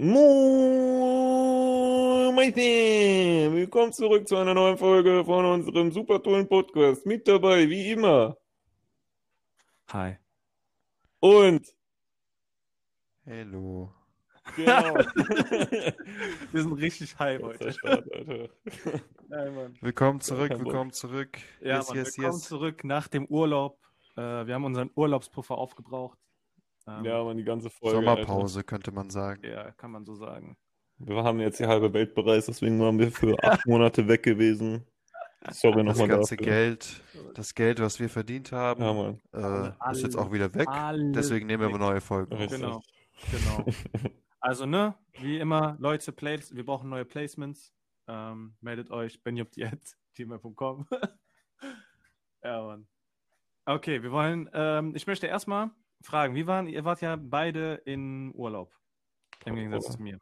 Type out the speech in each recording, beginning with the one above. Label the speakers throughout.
Speaker 1: Moin! Willkommen zurück zu einer neuen Folge von unserem super tollen Podcast. Mit dabei, wie immer.
Speaker 2: Hi.
Speaker 1: Und,
Speaker 3: Hallo.
Speaker 1: genau.
Speaker 2: Wir sind richtig high heute.
Speaker 1: Start, Alter.
Speaker 2: Nein, Mann.
Speaker 3: Willkommen zurück, willkommen zurück.
Speaker 2: Ja,
Speaker 3: yes,
Speaker 2: Mann,
Speaker 3: yes,
Speaker 2: willkommen
Speaker 3: yes.
Speaker 2: zurück nach dem Urlaub. Äh, wir haben unseren Urlaubspuffer aufgebraucht. Ähm,
Speaker 1: Ja, man, die ganze Folge.
Speaker 3: Sommerpause könnte man sagen.
Speaker 2: ja, kann man so sagen.
Speaker 1: Alter. Wir haben jetzt die halbe Welt bereist, deswegen waren wir für acht Monate weg gewesen. Sorry
Speaker 3: Das
Speaker 1: nochmal
Speaker 3: ganze
Speaker 1: dafür.
Speaker 3: Geld, das Geld, was wir verdient haben,
Speaker 1: Ja,
Speaker 3: äh, ist jetzt auch wieder weg. Deswegen nehmen wir
Speaker 2: weg.
Speaker 3: neue Folgen.
Speaker 1: Richtig.
Speaker 2: Genau. Genau. Also, ne, wie immer, Leute, Plays, wir brauchen neue Placements. Ähm, meldet euch, benjob.gmail.com. ja, Mann. Okay, wir wollen, ähm, ich möchte erstmal fragen, wie waren, ihr wart ja beide in Urlaub. Im Gegensatz
Speaker 1: Oh.
Speaker 2: zu mir.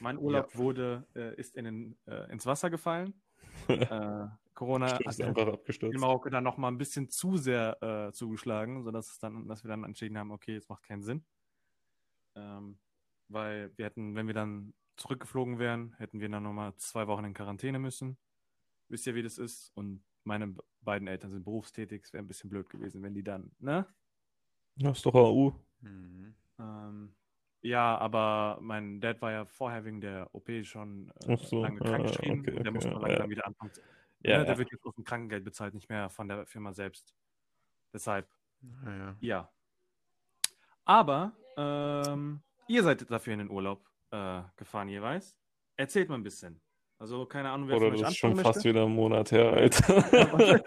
Speaker 2: Mein Urlaub wurde, äh, ist in den, äh, ins Wasser gefallen. äh, Corona
Speaker 1: Stimmt,
Speaker 2: hat
Speaker 1: ist einfach
Speaker 2: in
Speaker 1: abgestürzt.
Speaker 2: Marokko dann noch mal ein bisschen zu sehr äh, zugeschlagen, sodass es dann, dass wir dann entschieden haben, okay, es macht keinen Sinn. Ähm, weil wir hätten, wenn wir dann zurückgeflogen wären, hätten wir dann nochmal zwei Wochen in Quarantäne müssen. Wisst ihr, wie das ist? Und meine beiden Eltern sind berufstätig. Es wäre ein bisschen blöd gewesen, wenn die dann, ne?
Speaker 1: Das ist doch AU.
Speaker 3: Mhm.
Speaker 2: Ähm, ja, aber mein Dad war ja vorher wegen der OP schon äh,
Speaker 1: Ach so,
Speaker 2: lange krankgeschrieben.
Speaker 1: okay,
Speaker 2: und der
Speaker 1: okay,
Speaker 2: muss
Speaker 1: ja,
Speaker 2: man langsam
Speaker 1: ja.
Speaker 2: wieder anfangen.
Speaker 1: Ja,
Speaker 2: ne, der
Speaker 1: ja.
Speaker 2: wird jetzt aus dem Krankengeld bezahlt, nicht mehr von der Firma selbst. Deshalb
Speaker 3: Naja.
Speaker 2: Ja. Aber ähm, ihr seid dafür in den Urlaub äh, gefahren jeweils. Erzählt mal ein bisschen. Also keine Ahnung, wer
Speaker 1: Oder das ist schon
Speaker 2: anfangen
Speaker 1: fast
Speaker 2: möchte.
Speaker 1: wieder ein Monat her, Alter.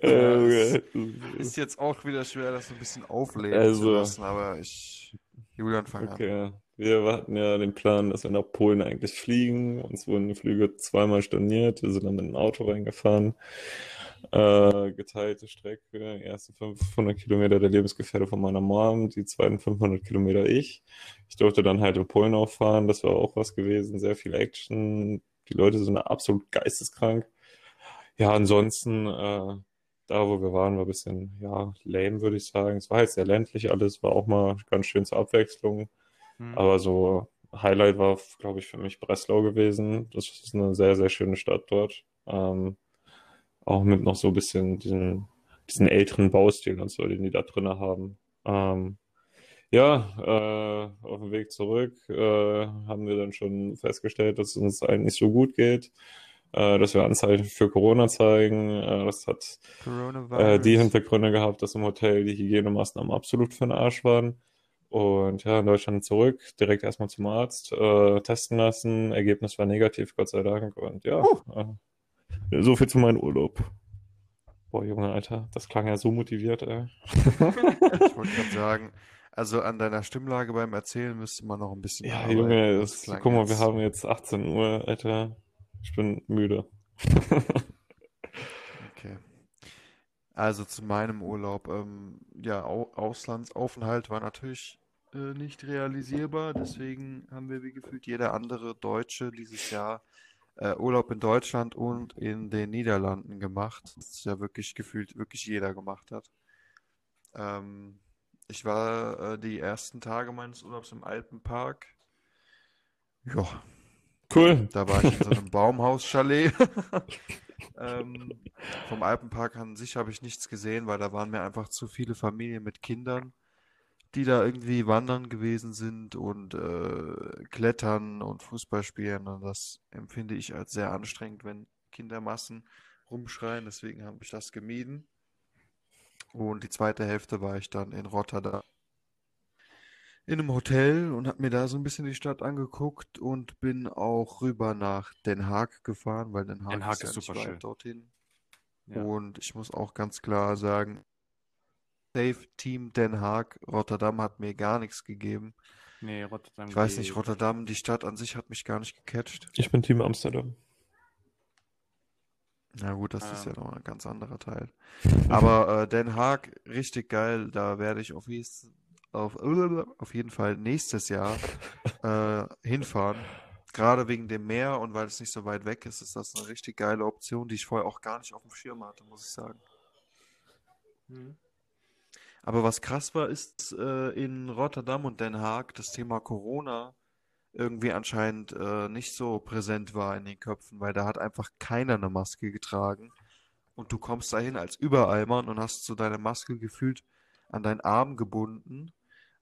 Speaker 1: äh,
Speaker 3: Ist jetzt auch wieder schwer, das so ein bisschen aufleben
Speaker 1: Also-
Speaker 3: zu lassen, aber ich. Julian, fang an.
Speaker 1: Okay, wir hatten ja den Plan, dass wir nach Polen eigentlich fliegen. Uns wurden die Flüge zweimal storniert. Wir sind dann mit dem Auto reingefahren. Äh, geteilte Strecke. Die ersten 500 Kilometer der Lebensgefährte von meiner Mom, die zweiten 500 Kilometer ich. Ich durfte dann halt in Polen auffahren. Das war auch was gewesen. Sehr viel Action. Die Leute sind absolut geisteskrank. Ja, ansonsten, äh, da wo wir waren, war ein bisschen, ja, lame, würde ich sagen. Es war halt sehr ländlich alles, war auch mal ganz schön zur Abwechslung.
Speaker 2: Hm.
Speaker 1: Aber so Highlight war, glaube ich, für mich Breslau gewesen. Das ist eine sehr, sehr schöne Stadt dort. Ähm, auch mit noch so ein bisschen diesen, diesen älteren Baustil und so, den die da drin haben. Ähm, ja, äh, auf dem Weg zurück äh, haben wir dann schon festgestellt, dass es uns eigentlich nicht so gut geht, äh, dass wir Anzeichen für Corona zeigen. Äh, das hat äh, die Hintergründe gehabt, dass im Hotel die Hygienemaßnahmen absolut für den Arsch waren. Und ja, in Deutschland zurück, direkt erstmal zum Arzt, äh, testen lassen. Ergebnis war negativ, Gott sei Dank. Und ja, äh, so viel zu meinem Urlaub. Boah, Junge, Alter, das klang ja so motiviert, ey.
Speaker 3: Ich wollte gerade sagen, also an deiner Stimmlage beim Erzählen müsste man noch ein bisschen
Speaker 1: Ja,
Speaker 3: arbeiten.
Speaker 1: Junge,
Speaker 3: Das
Speaker 1: das, guck mal, wir haben jetzt 18 Uhr, Alter. Ich bin müde.
Speaker 3: Okay. Also zu meinem Urlaub. Ähm, ja, Au Auslandsaufenthalt war natürlich äh, nicht realisierbar. Deswegen haben wir wie gefühlt jeder andere Deutsche dieses Jahr äh, Urlaub in Deutschland und in den Niederlanden gemacht. Das ist ja wirklich gefühlt wirklich jeder gemacht hat. Ähm, ich war äh, die ersten Tage meines Urlaubs im Alpenpark. Ja,
Speaker 1: Cool.
Speaker 3: da war ich in so einem Baumhaus-Chalet. Ähm, vom Alpenpark an sich habe ich nichts gesehen, weil da waren mir einfach zu viele Familien mit Kindern, die da irgendwie wandern gewesen sind und äh, klettern und Fußball spielen. Und das empfinde ich als sehr anstrengend, wenn Kindermassen rumschreien. Deswegen habe ich das gemieden. Und die zweite Hälfte war ich dann in Rotterdam in einem Hotel und habe mir da so ein bisschen die Stadt angeguckt und bin auch rüber nach Den Haag gefahren, weil Den Haag
Speaker 2: Den Haag
Speaker 3: ist ja
Speaker 2: ist super schön.
Speaker 3: dorthin.
Speaker 2: Ja.
Speaker 3: Und ich muss auch ganz klar sagen, Safe Team Den Haag, Rotterdam hat mir gar nichts gegeben.
Speaker 2: Nee, Rotterdam
Speaker 3: Ich weiß nicht. Rotterdam, die Stadt an sich hat mich gar nicht gecatcht.
Speaker 1: Ich bin Team Amsterdam.
Speaker 3: Na gut, das ist ja
Speaker 2: Ähm.
Speaker 3: noch ein ganz anderer Teil. Aber äh, Den Haag, richtig geil. Da werde ich auf, auf, auf jeden Fall nächstes Jahr äh, hinfahren. Gerade wegen dem Meer und weil es nicht so weit weg ist, ist das eine richtig geile Option, die ich vorher auch gar nicht auf dem Schirm hatte, muss ich sagen.
Speaker 2: Hm.
Speaker 3: Aber was krass war, ist äh, in Rotterdam und Den Haag das Thema Corona irgendwie anscheinend äh, nicht so präsent war in den Köpfen, weil da hat einfach keiner eine Maske getragen. Und du kommst dahin als Übereimer und hast so deine Maske gefühlt an deinen Arm gebunden,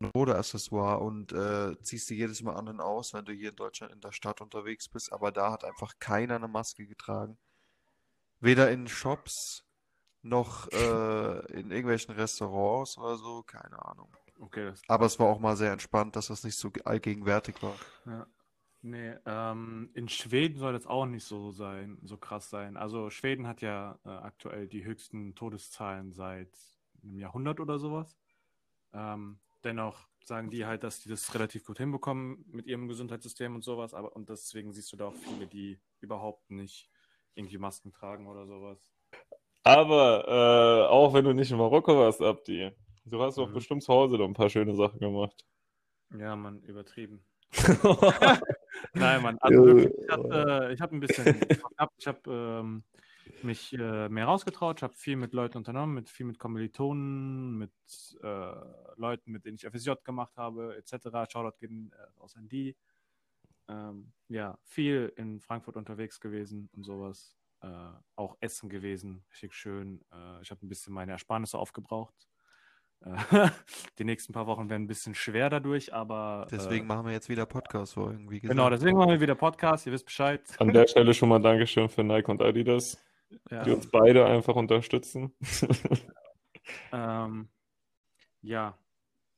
Speaker 3: ein Modeaccessoire und äh, ziehst die jedes Mal an und aus, wenn du hier in Deutschland in der Stadt unterwegs bist. Aber da hat einfach keiner eine Maske getragen. Weder in Shops noch äh, in irgendwelchen Restaurants oder so, keine Ahnung.
Speaker 2: Okay, das,
Speaker 3: Aber es war auch mal sehr entspannt, dass das nicht so allgegenwärtig war.
Speaker 2: ja. Nee, ähm, in Schweden soll das auch nicht so sein, so krass sein. Also Schweden hat ja äh, aktuell die höchsten Todeszahlen seit einem Jahrhundert oder sowas. Ähm, dennoch sagen die halt, dass die das relativ gut hinbekommen mit ihrem Gesundheitssystem und sowas, aber und deswegen siehst du da auch viele, die überhaupt nicht irgendwie Masken tragen oder sowas.
Speaker 1: Aber äh, auch wenn du nicht in Marokko warst, Abdi, du hast doch
Speaker 2: Mhm.
Speaker 1: bestimmt zu Hause noch ein paar schöne Sachen gemacht.
Speaker 2: Ja, man, übertrieben. Nein, Mann. Also wirklich, ich habe äh, hab ein bisschen, ich habe ähm, mich äh, mehr rausgetraut, ich habe viel mit Leuten unternommen, mit viel mit Kommilitonen, mit äh, Leuten, mit denen ich FSJ gemacht habe, etc. Shoutout gehen äh, raus an die. Ähm, ja, viel in Frankfurt unterwegs gewesen und sowas. Äh, auch essen gewesen, richtig schön. Äh, ich habe ein bisschen meine Ersparnisse aufgebraucht. Äh, die nächsten paar Wochen werden ein bisschen schwer dadurch, aber äh,
Speaker 3: Deswegen machen wir jetzt wieder Podcast-Folgen, wie
Speaker 2: Genau,
Speaker 3: gesagt.
Speaker 2: deswegen machen wir wieder Podcast, ihr wisst Bescheid.
Speaker 1: An der Stelle schon mal Dankeschön für Nike und Adidas,
Speaker 2: Ja,
Speaker 1: die uns beide einfach unterstützen.
Speaker 2: ähm, ja.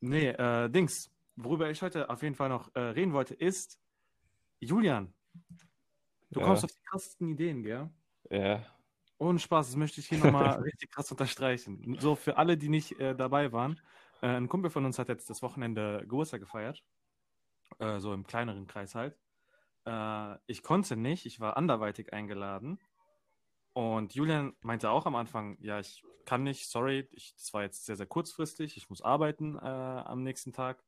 Speaker 2: nee, äh, Dings, worüber ich heute auf jeden Fall noch äh, reden wollte, ist, Julian, du
Speaker 1: Ja.
Speaker 2: kommst auf die krassesten Ideen, gell?
Speaker 1: Ja.
Speaker 2: Ohne Spaß, das möchte ich hier nochmal richtig krass unterstreichen. So für alle, die nicht äh, dabei waren. Äh, ein Kumpel von uns hat jetzt das Wochenende Geburtstag gefeiert. Äh, so im kleineren Kreis halt. Äh, ich konnte nicht, ich war anderweitig eingeladen. Und Julian meinte auch am Anfang, ja, ich kann nicht, sorry, ich, das war jetzt sehr, sehr kurzfristig, ich muss arbeiten äh, am nächsten Tag.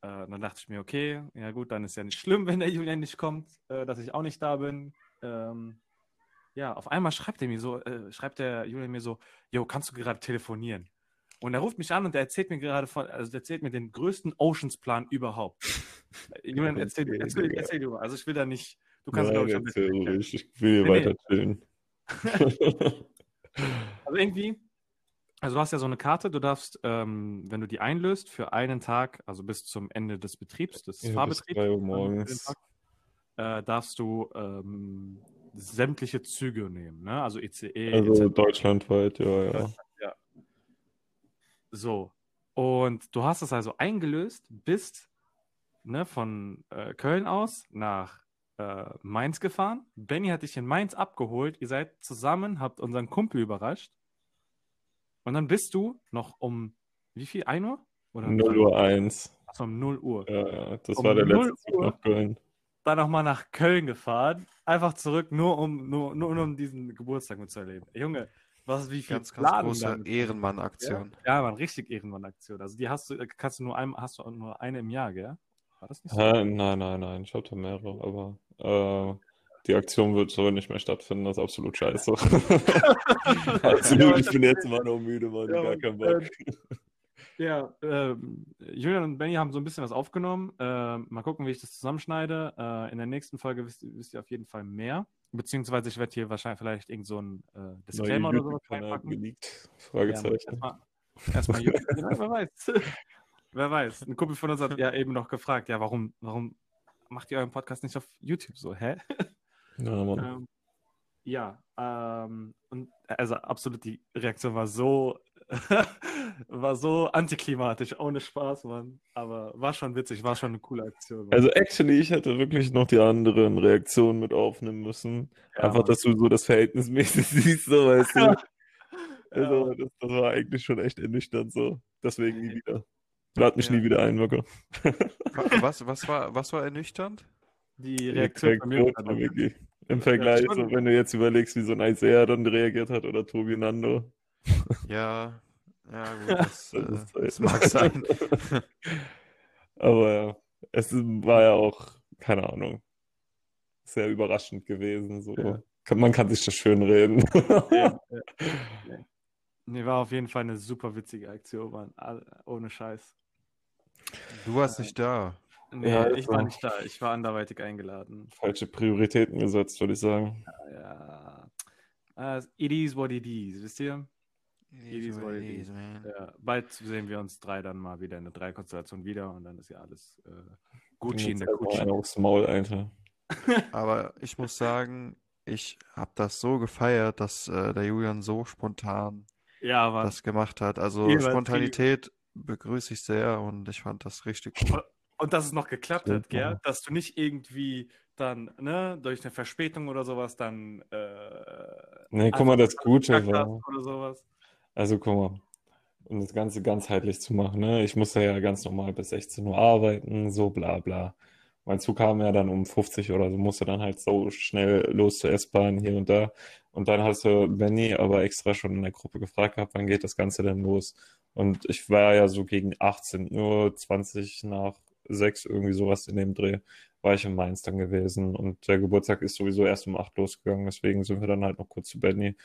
Speaker 2: Äh, dann dachte ich mir, okay, ja gut, dann ist ja nicht schlimm, wenn der Julian nicht kommt, dass ich auch nicht da bin. Ähm, ja, auf einmal schreibt er mir so, äh, schreibt der Julian mir so, yo, kannst du gerade telefonieren? Und er ruft mich an und er erzählt mir gerade von, also er erzählt mir den größten Oceans-Plan überhaupt. Julian, erzähl, erzähl,
Speaker 1: Digga.
Speaker 2: erzähl du. Also ich will da nicht, du kannst
Speaker 1: Nein,
Speaker 2: glaube ich
Speaker 1: erzähl ruhig. Ich will hier
Speaker 2: Nee,
Speaker 1: weiter chillen.
Speaker 2: Also irgendwie, also du hast ja so eine Karte, du darfst, ähm, wenn du die einlöst, für einen Tag, also bis zum Ende des Betriebs, des
Speaker 1: Ja, bis
Speaker 2: Fahrbetriebs,
Speaker 1: drei Uhr
Speaker 2: an dem
Speaker 1: morgens.
Speaker 2: Tag, äh, darfst du ähm, sämtliche Züge nehmen, ne? Also ICE,
Speaker 1: Also
Speaker 2: etc.
Speaker 1: deutschlandweit, ja, ja.
Speaker 2: So. Und du hast es also eingelöst, bist ne, von äh, Köln aus nach äh, Mainz gefahren. Benny hat dich in Mainz abgeholt. Ihr seid zusammen, habt unseren Kumpel überrascht. Und dann bist du noch um wie viel? 1 Uhr? Oder
Speaker 1: 0 Uhr 1.
Speaker 2: Achso, um 0 Uhr.
Speaker 1: Ja, ja, das
Speaker 2: Um
Speaker 1: war der
Speaker 2: 0
Speaker 1: letzte Zug
Speaker 2: Uhr.
Speaker 1: nach Köln.
Speaker 2: Dann nochmal nach Köln gefahren. Einfach zurück, nur um, nur, nur um diesen Geburtstag mitzuerleben. Junge, was, wie viel
Speaker 3: Ganz, ganz
Speaker 2: Planung
Speaker 3: große Ehrenmann-Aktion.
Speaker 2: Ja, man, richtig Ehrenmann-Aktion. Also die hast du, äh, kannst du nur ein, hast du nur eine im Jahr, gell? War das nicht so?
Speaker 1: Hä? Nein, nein, nein, ich habe da mehrere, aber äh, die Aktion wird so nicht mehr stattfinden, das ist absolut scheiße. absolut, ich bin jetzt immer noch müde, Mann,
Speaker 2: Ja,
Speaker 1: gar keinen Bock.
Speaker 2: Ja, ähm, Julian und Benny haben so ein bisschen was aufgenommen. Ähm, mal gucken, wie ich das zusammenschneide. Äh, in der nächsten Folge wisst, wisst ihr auf jeden Fall mehr. Beziehungsweise ich werde hier wahrscheinlich vielleicht irgend so ein äh, Disclaimer oder so
Speaker 1: YouTube-Kanal
Speaker 2: reinpacken.
Speaker 1: geleakt?
Speaker 2: Ja,
Speaker 1: Fragezeichen.
Speaker 2: erstmal, erstmal YouTube. ja, wer weiß. wer weiß. Ein Kumpel von uns hat ja eben noch gefragt, ja, warum, warum macht ihr euren Podcast nicht auf YouTube so? Hä?
Speaker 1: Ja, Mann.
Speaker 2: Ähm, ja, ähm, und also absolut die Reaktion war so, war so antiklimatisch, ohne Spaß, Mann. Aber war schon witzig, war schon eine coole Aktion. Mann.
Speaker 1: Also actually, ich hätte wirklich noch die anderen Reaktionen mit aufnehmen müssen.
Speaker 2: Ja,
Speaker 1: Einfach,
Speaker 2: Mann.
Speaker 1: dass du so das Verhältnismäßig siehst, so weißt du. Also,
Speaker 2: Ja.
Speaker 1: das, das war eigentlich schon echt ernüchternd so. Deswegen nie wieder. Lad mich
Speaker 2: Ja.
Speaker 1: nie wieder ein.
Speaker 3: Wa- Was, was, war, was war ernüchternd?
Speaker 2: die Reaktion von mir.
Speaker 1: Reaktion von Vicky. Im Vergleich,
Speaker 2: schon.
Speaker 1: so, wenn du jetzt überlegst, wie so ein Isaiah dann reagiert hat oder Tobi Nando.
Speaker 3: Ja, ja, gut, das, äh,
Speaker 1: Das
Speaker 3: mag sein.
Speaker 1: Aber ja, es war ja auch, keine Ahnung, sehr überraschend gewesen. So.
Speaker 2: Ja.
Speaker 1: Man kann sich das schön reden.
Speaker 2: Ja, ja. Nee, war auf jeden Fall eine super witzige Aktion, Mann. Ohne Scheiß.
Speaker 3: Du warst nicht da.
Speaker 2: Nee,
Speaker 1: Ja,
Speaker 2: ich war
Speaker 1: also-
Speaker 2: nicht da. Ich war anderweitig eingeladen.
Speaker 1: Falsche Prioritäten gesetzt, würde ich sagen.
Speaker 2: Ja. Uh, it is what it is, wisst ihr? It what it is.
Speaker 3: man.
Speaker 2: Ja, bald sehen wir uns drei dann mal wieder in der Dreikonstellation wieder und dann ist ja alles äh, Gucci in der
Speaker 1: Jetzt
Speaker 2: Gucci.
Speaker 1: Aufs Maul, Alter.
Speaker 3: Aber ich muss sagen, ich habe das so gefeiert, dass äh, der Julian so spontan
Speaker 2: Ja,
Speaker 3: das gemacht hat. Also
Speaker 2: Übertrieben.
Speaker 3: Spontanität begrüße ich sehr und ich fand das richtig cool.
Speaker 2: und dass es noch geklappt
Speaker 1: Stimmt,
Speaker 2: hat, gell?
Speaker 1: ja.
Speaker 2: Dass du nicht irgendwie dann, ne, durch eine Verspätung oder sowas dann äh,
Speaker 1: Nee, guck mal, das Gute war.
Speaker 2: oder sowas.
Speaker 1: Also guck mal, um das Ganze ganzheitlich zu machen, ne? Ich musste ja ganz normal bis 16 Uhr arbeiten, so bla bla. Mein Zug kam ja dann um 50 oder so, musste dann halt so schnell los zur S-Bahn hier und da. Und dann hast du Benny aber extra schon in der Gruppe gefragt gehabt, wann geht das Ganze denn los? Und ich war ja so gegen 18 Uhr, 20 nach 6, irgendwie sowas in dem Dreh, war ich in Mainz dann gewesen. Und der Geburtstag ist sowieso erst um 8 losgegangen, deswegen sind wir dann halt noch kurz zu Benny.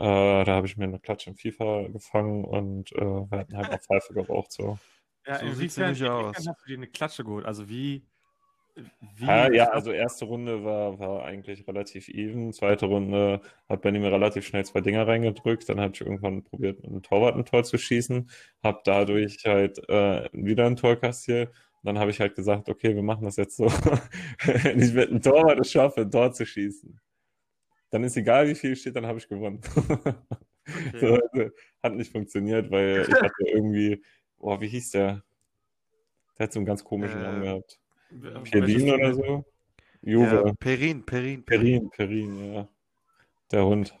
Speaker 1: Äh, da habe ich mir eine Klatsche in FIFA gefangen und äh, wir hatten halt noch Pfeife geraucht. So.
Speaker 2: Ja,
Speaker 3: So sieht's
Speaker 2: inwiefern,
Speaker 3: nämlich aus.
Speaker 2: hast du dir eine Klatsche geholt? Also wie, wie
Speaker 1: Ja, ja, also erste Runde war, war eigentlich relativ even. Zweite Runde hat Benny mir relativ schnell zwei Dinger reingedrückt. Dann habe ich irgendwann probiert, mit einem Torwart ein Tor zu schießen. Habe dadurch halt äh, wieder ein Tor kassiert. Dann habe ich halt gesagt, okay, wir machen das jetzt so. Wenn ich mit einem Torwart es schaffe, ein Tor zu schießen, dann ist egal, wie viel steht, dann habe ich gewonnen. So, also, hat nicht funktioniert, weil ich hatte irgendwie, boah, wie hieß der? Der hat so einen ganz komischen
Speaker 3: Äh,
Speaker 1: Namen gehabt.
Speaker 2: Welches
Speaker 1: Perin oder so?
Speaker 3: Ja,
Speaker 1: Juve.
Speaker 3: Perin, Perin,
Speaker 1: Perin, Perin, ja. Der Hund.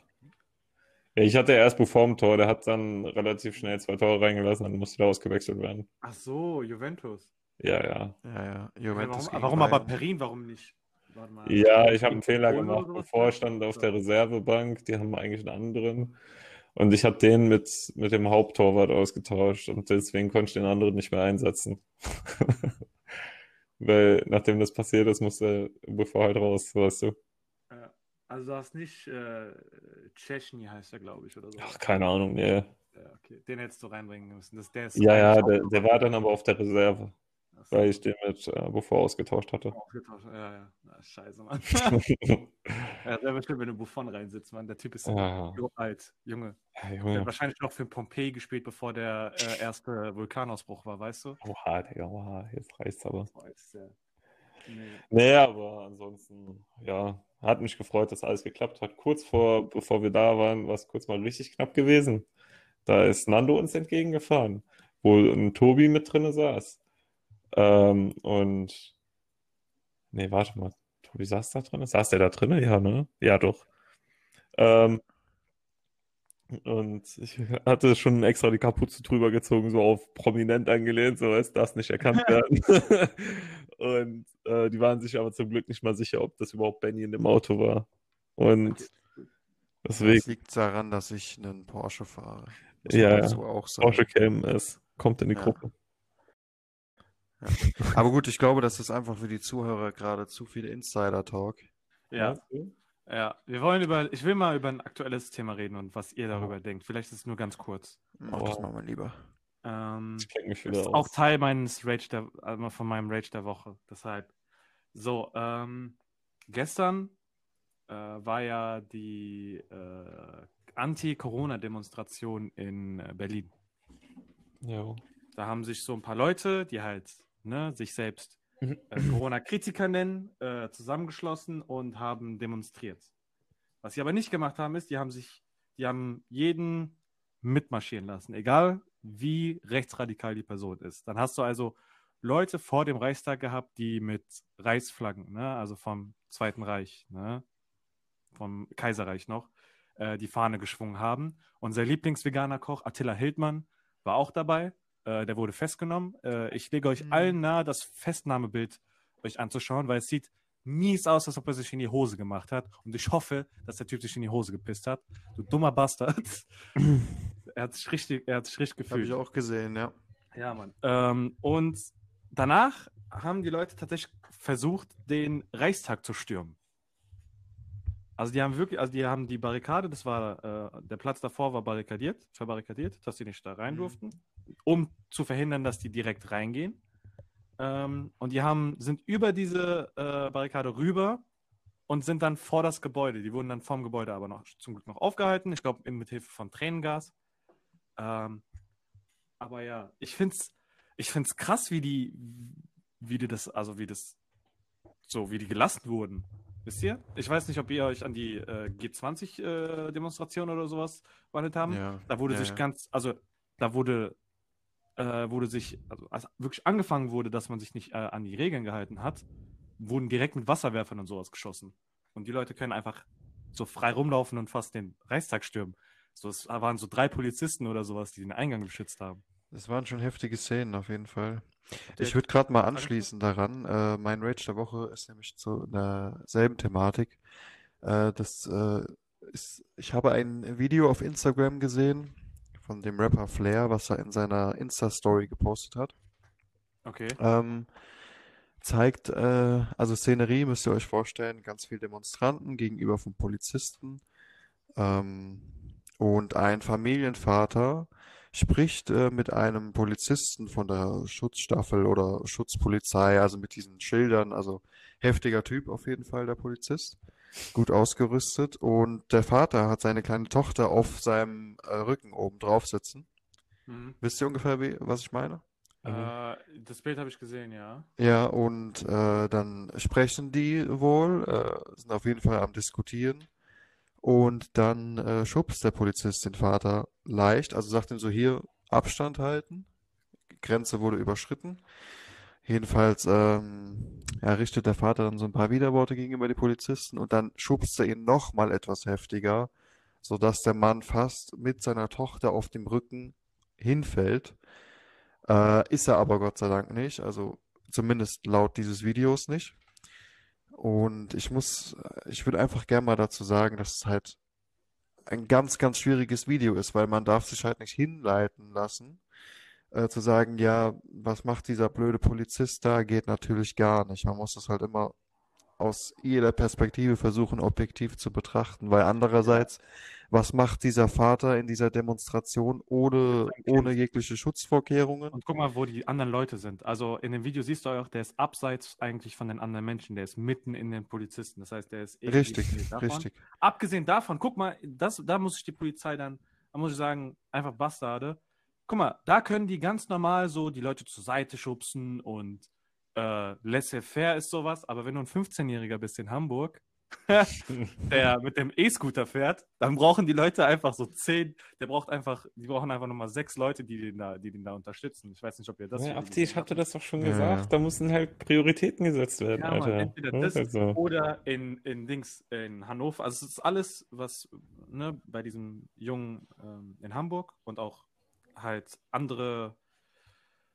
Speaker 1: Ja, ich hatte erst Buffon im Tor, der hat dann relativ schnell zwei Tore reingelassen, dann musste der ausgewechselt werden.
Speaker 2: Ach so, Juventus.
Speaker 1: Ja, ja.
Speaker 3: Ja, ja.
Speaker 2: Ja,
Speaker 3: Juventus
Speaker 2: warum,
Speaker 3: gegen
Speaker 2: warum aber. Perin, warum nicht?
Speaker 1: Ja, ich habe einen Fehler gemacht. Bevor stand auf der Reservebank, die haben eigentlich einen anderen. Und ich habe den mit, mit dem Haupttorwart ausgetauscht und deswegen konnte ich den anderen nicht mehr einsetzen. Weil nachdem das passiert ist, musste Buffon halt raus, weißt du.
Speaker 2: Also du hast nicht äh, Chechny heißt er, glaube ich, oder so.
Speaker 1: Ach, keine Ahnung, nee.
Speaker 2: Ja, okay. Den hättest du reinbringen müssen. Das, der ist
Speaker 1: Ja, ja, der, der war dann aber auf der Reserve,
Speaker 2: so.
Speaker 1: weil ich den mit äh, Buffon ausgetauscht hatte.
Speaker 2: Aufgetauscht. Ja, ja. Na, scheiße, Mann. ja, sehr bestimmt, wenn du Buffon reinsitzt, Mann. Der Typ ist
Speaker 1: Ja.
Speaker 2: so alt, Junge.
Speaker 1: Ja,
Speaker 2: Der hat
Speaker 1: Junge.
Speaker 2: wahrscheinlich noch für Pompeii gespielt, bevor der äh, erste Vulkanausbruch war, weißt du?
Speaker 1: Oha, Digga, oha, jetzt reicht's aber.
Speaker 2: Ist der- Nee.
Speaker 1: Nee, aber ansonsten, ja, hat mich gefreut, dass alles geklappt hat. Kurz vor, bevor wir da waren, war es kurz mal richtig knapp gewesen. Da ist Nando uns entgegengefahren, wo ein Tobi mit drinne saß. Ähm, und, nee, warte mal, Tobi saß da drin? Saß der da drin? Ja, ne? Ja, doch. Ähm, und ich hatte schon extra die Kapuze drüber gezogen, so auf prominent angelehnt, so es darf nicht erkannt werden. Und äh, die waren sich aber zum Glück nicht mal sicher, ob das überhaupt Benny in dem Auto war. Und
Speaker 3: Das
Speaker 1: deswegen,
Speaker 3: liegt daran, dass ich einen Porsche fahre. Muss
Speaker 1: Ja,
Speaker 3: dazu auch sagen.
Speaker 1: Porsche KMS kommt in die
Speaker 3: Ja.
Speaker 1: Gruppe.
Speaker 3: Aber gut, ich glaube, das ist einfach für die Zuhörer gerade zu viel Insider-Talk.
Speaker 2: Ja, ja. Wir wollen über, ich will mal über ein aktuelles Thema reden und was ihr darüber denkt. Vielleicht ist es nur ganz kurz.
Speaker 3: Mach das
Speaker 1: Oh.
Speaker 3: mal, Lieber.
Speaker 2: Ähm,
Speaker 1: Ich kenne mich
Speaker 2: Das ist auch
Speaker 1: aus.
Speaker 2: Teil meines Rage der, also von meinem Rage der Woche. Deshalb. So, ähm, gestern äh, war ja die äh, Anti-Corona-Demonstration in äh, Berlin.
Speaker 1: Ja.
Speaker 2: Da haben sich so ein paar Leute, die halt ne, sich selbst
Speaker 1: Mhm.
Speaker 2: äh, Corona-Kritiker nennen, äh, zusammengeschlossen und haben demonstriert. Was sie aber nicht gemacht haben, ist, die haben sich, die haben jeden mitmarschieren lassen, egal wie rechtsradikal die Person ist. Dann hast du also Leute vor dem Reichstag gehabt, die mit Reichsflaggen, ne, also vom Zweiten Reich, ne, vom Kaiserreich noch, äh, die Fahne geschwungen haben. Unser Lieblingsveganer Koch Attila Hildmann war auch dabei. Äh, der wurde festgenommen. Äh, ich lege euch
Speaker 3: Mhm.
Speaker 2: allen nahe, das Festnahmebild euch anzuschauen, weil es sieht mies aus, als ob er sich in die Hose gemacht hat. Und ich hoffe, dass der Typ sich in die Hose gepisst hat. Du dummer Bastard. er hat sich richtig, er hat sich richtig
Speaker 3: Habe
Speaker 2: gefühlt.
Speaker 3: ich auch gesehen, ja.
Speaker 2: Ja, Mann. Ähm, und danach haben die Leute tatsächlich versucht, den Reichstag zu stürmen. Also die haben wirklich, also die haben die Barrikade, das war, äh, der Platz davor war barrikadiert, verbarrikadiert, dass sie nicht da rein
Speaker 3: Mhm.
Speaker 2: Um zu verhindern, dass die direkt reingehen. Ähm, und die haben, sind über diese äh, Barrikade rüber und sind dann vor das Gebäude. Die wurden dann vom Gebäude aber noch zum Glück noch aufgehalten. Ich glaube, mit Hilfe von Tränengas. Ähm, aber ja, ich finde es ich find's krass, wie die, wie die das, also wie das, so, wie die gelassen wurden. Wisst ihr? Ich weiß nicht, ob ihr euch an die äh, G20-Demonstration äh, oder sowas wandelt haben.
Speaker 3: Ja,
Speaker 2: Da wurde
Speaker 3: ja,
Speaker 2: sich
Speaker 3: ja.
Speaker 2: ganz, also da wurde, äh, wurde sich, also als wirklich angefangen wurde, dass man sich nicht äh, an die Regeln gehalten hat, wurden direkt mit Wasserwerfern und sowas geschossen. Und die Leute können einfach so frei rumlaufen und fast den Reichstag stürmen. So, es waren so drei Polizisten oder sowas, die den Eingang beschützt haben.
Speaker 3: Das waren schon heftige Szenen auf jeden Fall. Ich würde gerade mal anschließen daran. Äh, mein Rage der Woche ist nämlich zu einer selben Thematik. Äh, das äh, ist, ich habe ein Video auf Instagram gesehen von dem Rapper Flair, was er in seiner Insta-Story gepostet hat.
Speaker 2: Okay.
Speaker 3: Ähm, zeigt, äh, also Szenerie müsst ihr euch vorstellen, ganz viele Demonstranten gegenüber von Polizisten. Ähm, und ein Familienvater spricht äh, mit einem Polizisten von der Schutzstaffel oder Schutzpolizei, also mit diesen Schildern, also heftiger Typ auf jeden Fall, der Polizist. Gut ausgerüstet. Und der Vater hat seine kleine Tochter auf seinem äh, Rücken oben drauf sitzen.
Speaker 2: Mhm.
Speaker 3: Wisst ihr ungefähr, wie, was ich meine?
Speaker 2: Äh, das Bild habe ich gesehen, ja.
Speaker 3: Ja, und äh, dann sprechen die wohl, äh, sind auf jeden Fall am Diskutieren. Und dann äh, schubst der Polizist den Vater leicht, also sagt ihm so hier Abstand halten. Grenze wurde überschritten. Jedenfalls ähm, ja, richtet der Vater dann so ein paar Widerworte gegenüber die Polizisten und dann schubst er ihn noch mal etwas heftiger, sodass der Mann fast mit seiner Tochter auf dem Rücken hinfällt. Äh, ist er aber Gott sei Dank nicht, also zumindest laut dieses Videos nicht. Und ich muss, ich würde einfach gerne mal dazu sagen, dass es halt ein ganz, ganz schwieriges Video ist, weil man darf sich halt nicht hinleiten lassen, äh, zu sagen, ja, was macht dieser blöde Polizist da, geht natürlich gar nicht. Man muss das halt immer aus jeder Perspektive versuchen, objektiv zu betrachten, weil andererseits, was macht dieser Vater in dieser Demonstration ohne, ohne jegliche Schutzvorkehrungen?
Speaker 2: Und guck mal, wo die anderen Leute sind. Also in dem Video siehst du auch, der ist abseits eigentlich von den anderen Menschen. Der ist mitten in den Polizisten. Das heißt, der ist irgendwie
Speaker 3: Richtig,
Speaker 2: davon.
Speaker 3: richtig.
Speaker 2: Abgesehen davon, guck mal, das, da muss ich die Polizei dann, da muss ich sagen, einfach Bastarde. Guck mal, da können die ganz normal so die Leute zur Seite schubsen und äh, laissez-faire ist sowas. Aber wenn du ein 15-Jähriger bist in Hamburg, der mit dem E-Scooter fährt, dann brauchen die Leute einfach so zehn, der braucht einfach, die brauchen einfach nochmal sechs Leute, die den da, die den da unterstützen. Ich weiß nicht, ob ihr das
Speaker 1: Ja, Abdi, ich hatte das doch schon
Speaker 3: Ja,
Speaker 1: gesagt.
Speaker 3: ja.
Speaker 1: Da müssen halt Prioritäten gesetzt werden,
Speaker 2: Ja,
Speaker 1: Alter.
Speaker 2: entweder
Speaker 1: Ja,
Speaker 2: das
Speaker 1: ist halt so.
Speaker 2: oder in, in Dings, in Hannover. Also es ist alles, was ne, bei diesem Jungen ähm, in Hamburg und auch halt andere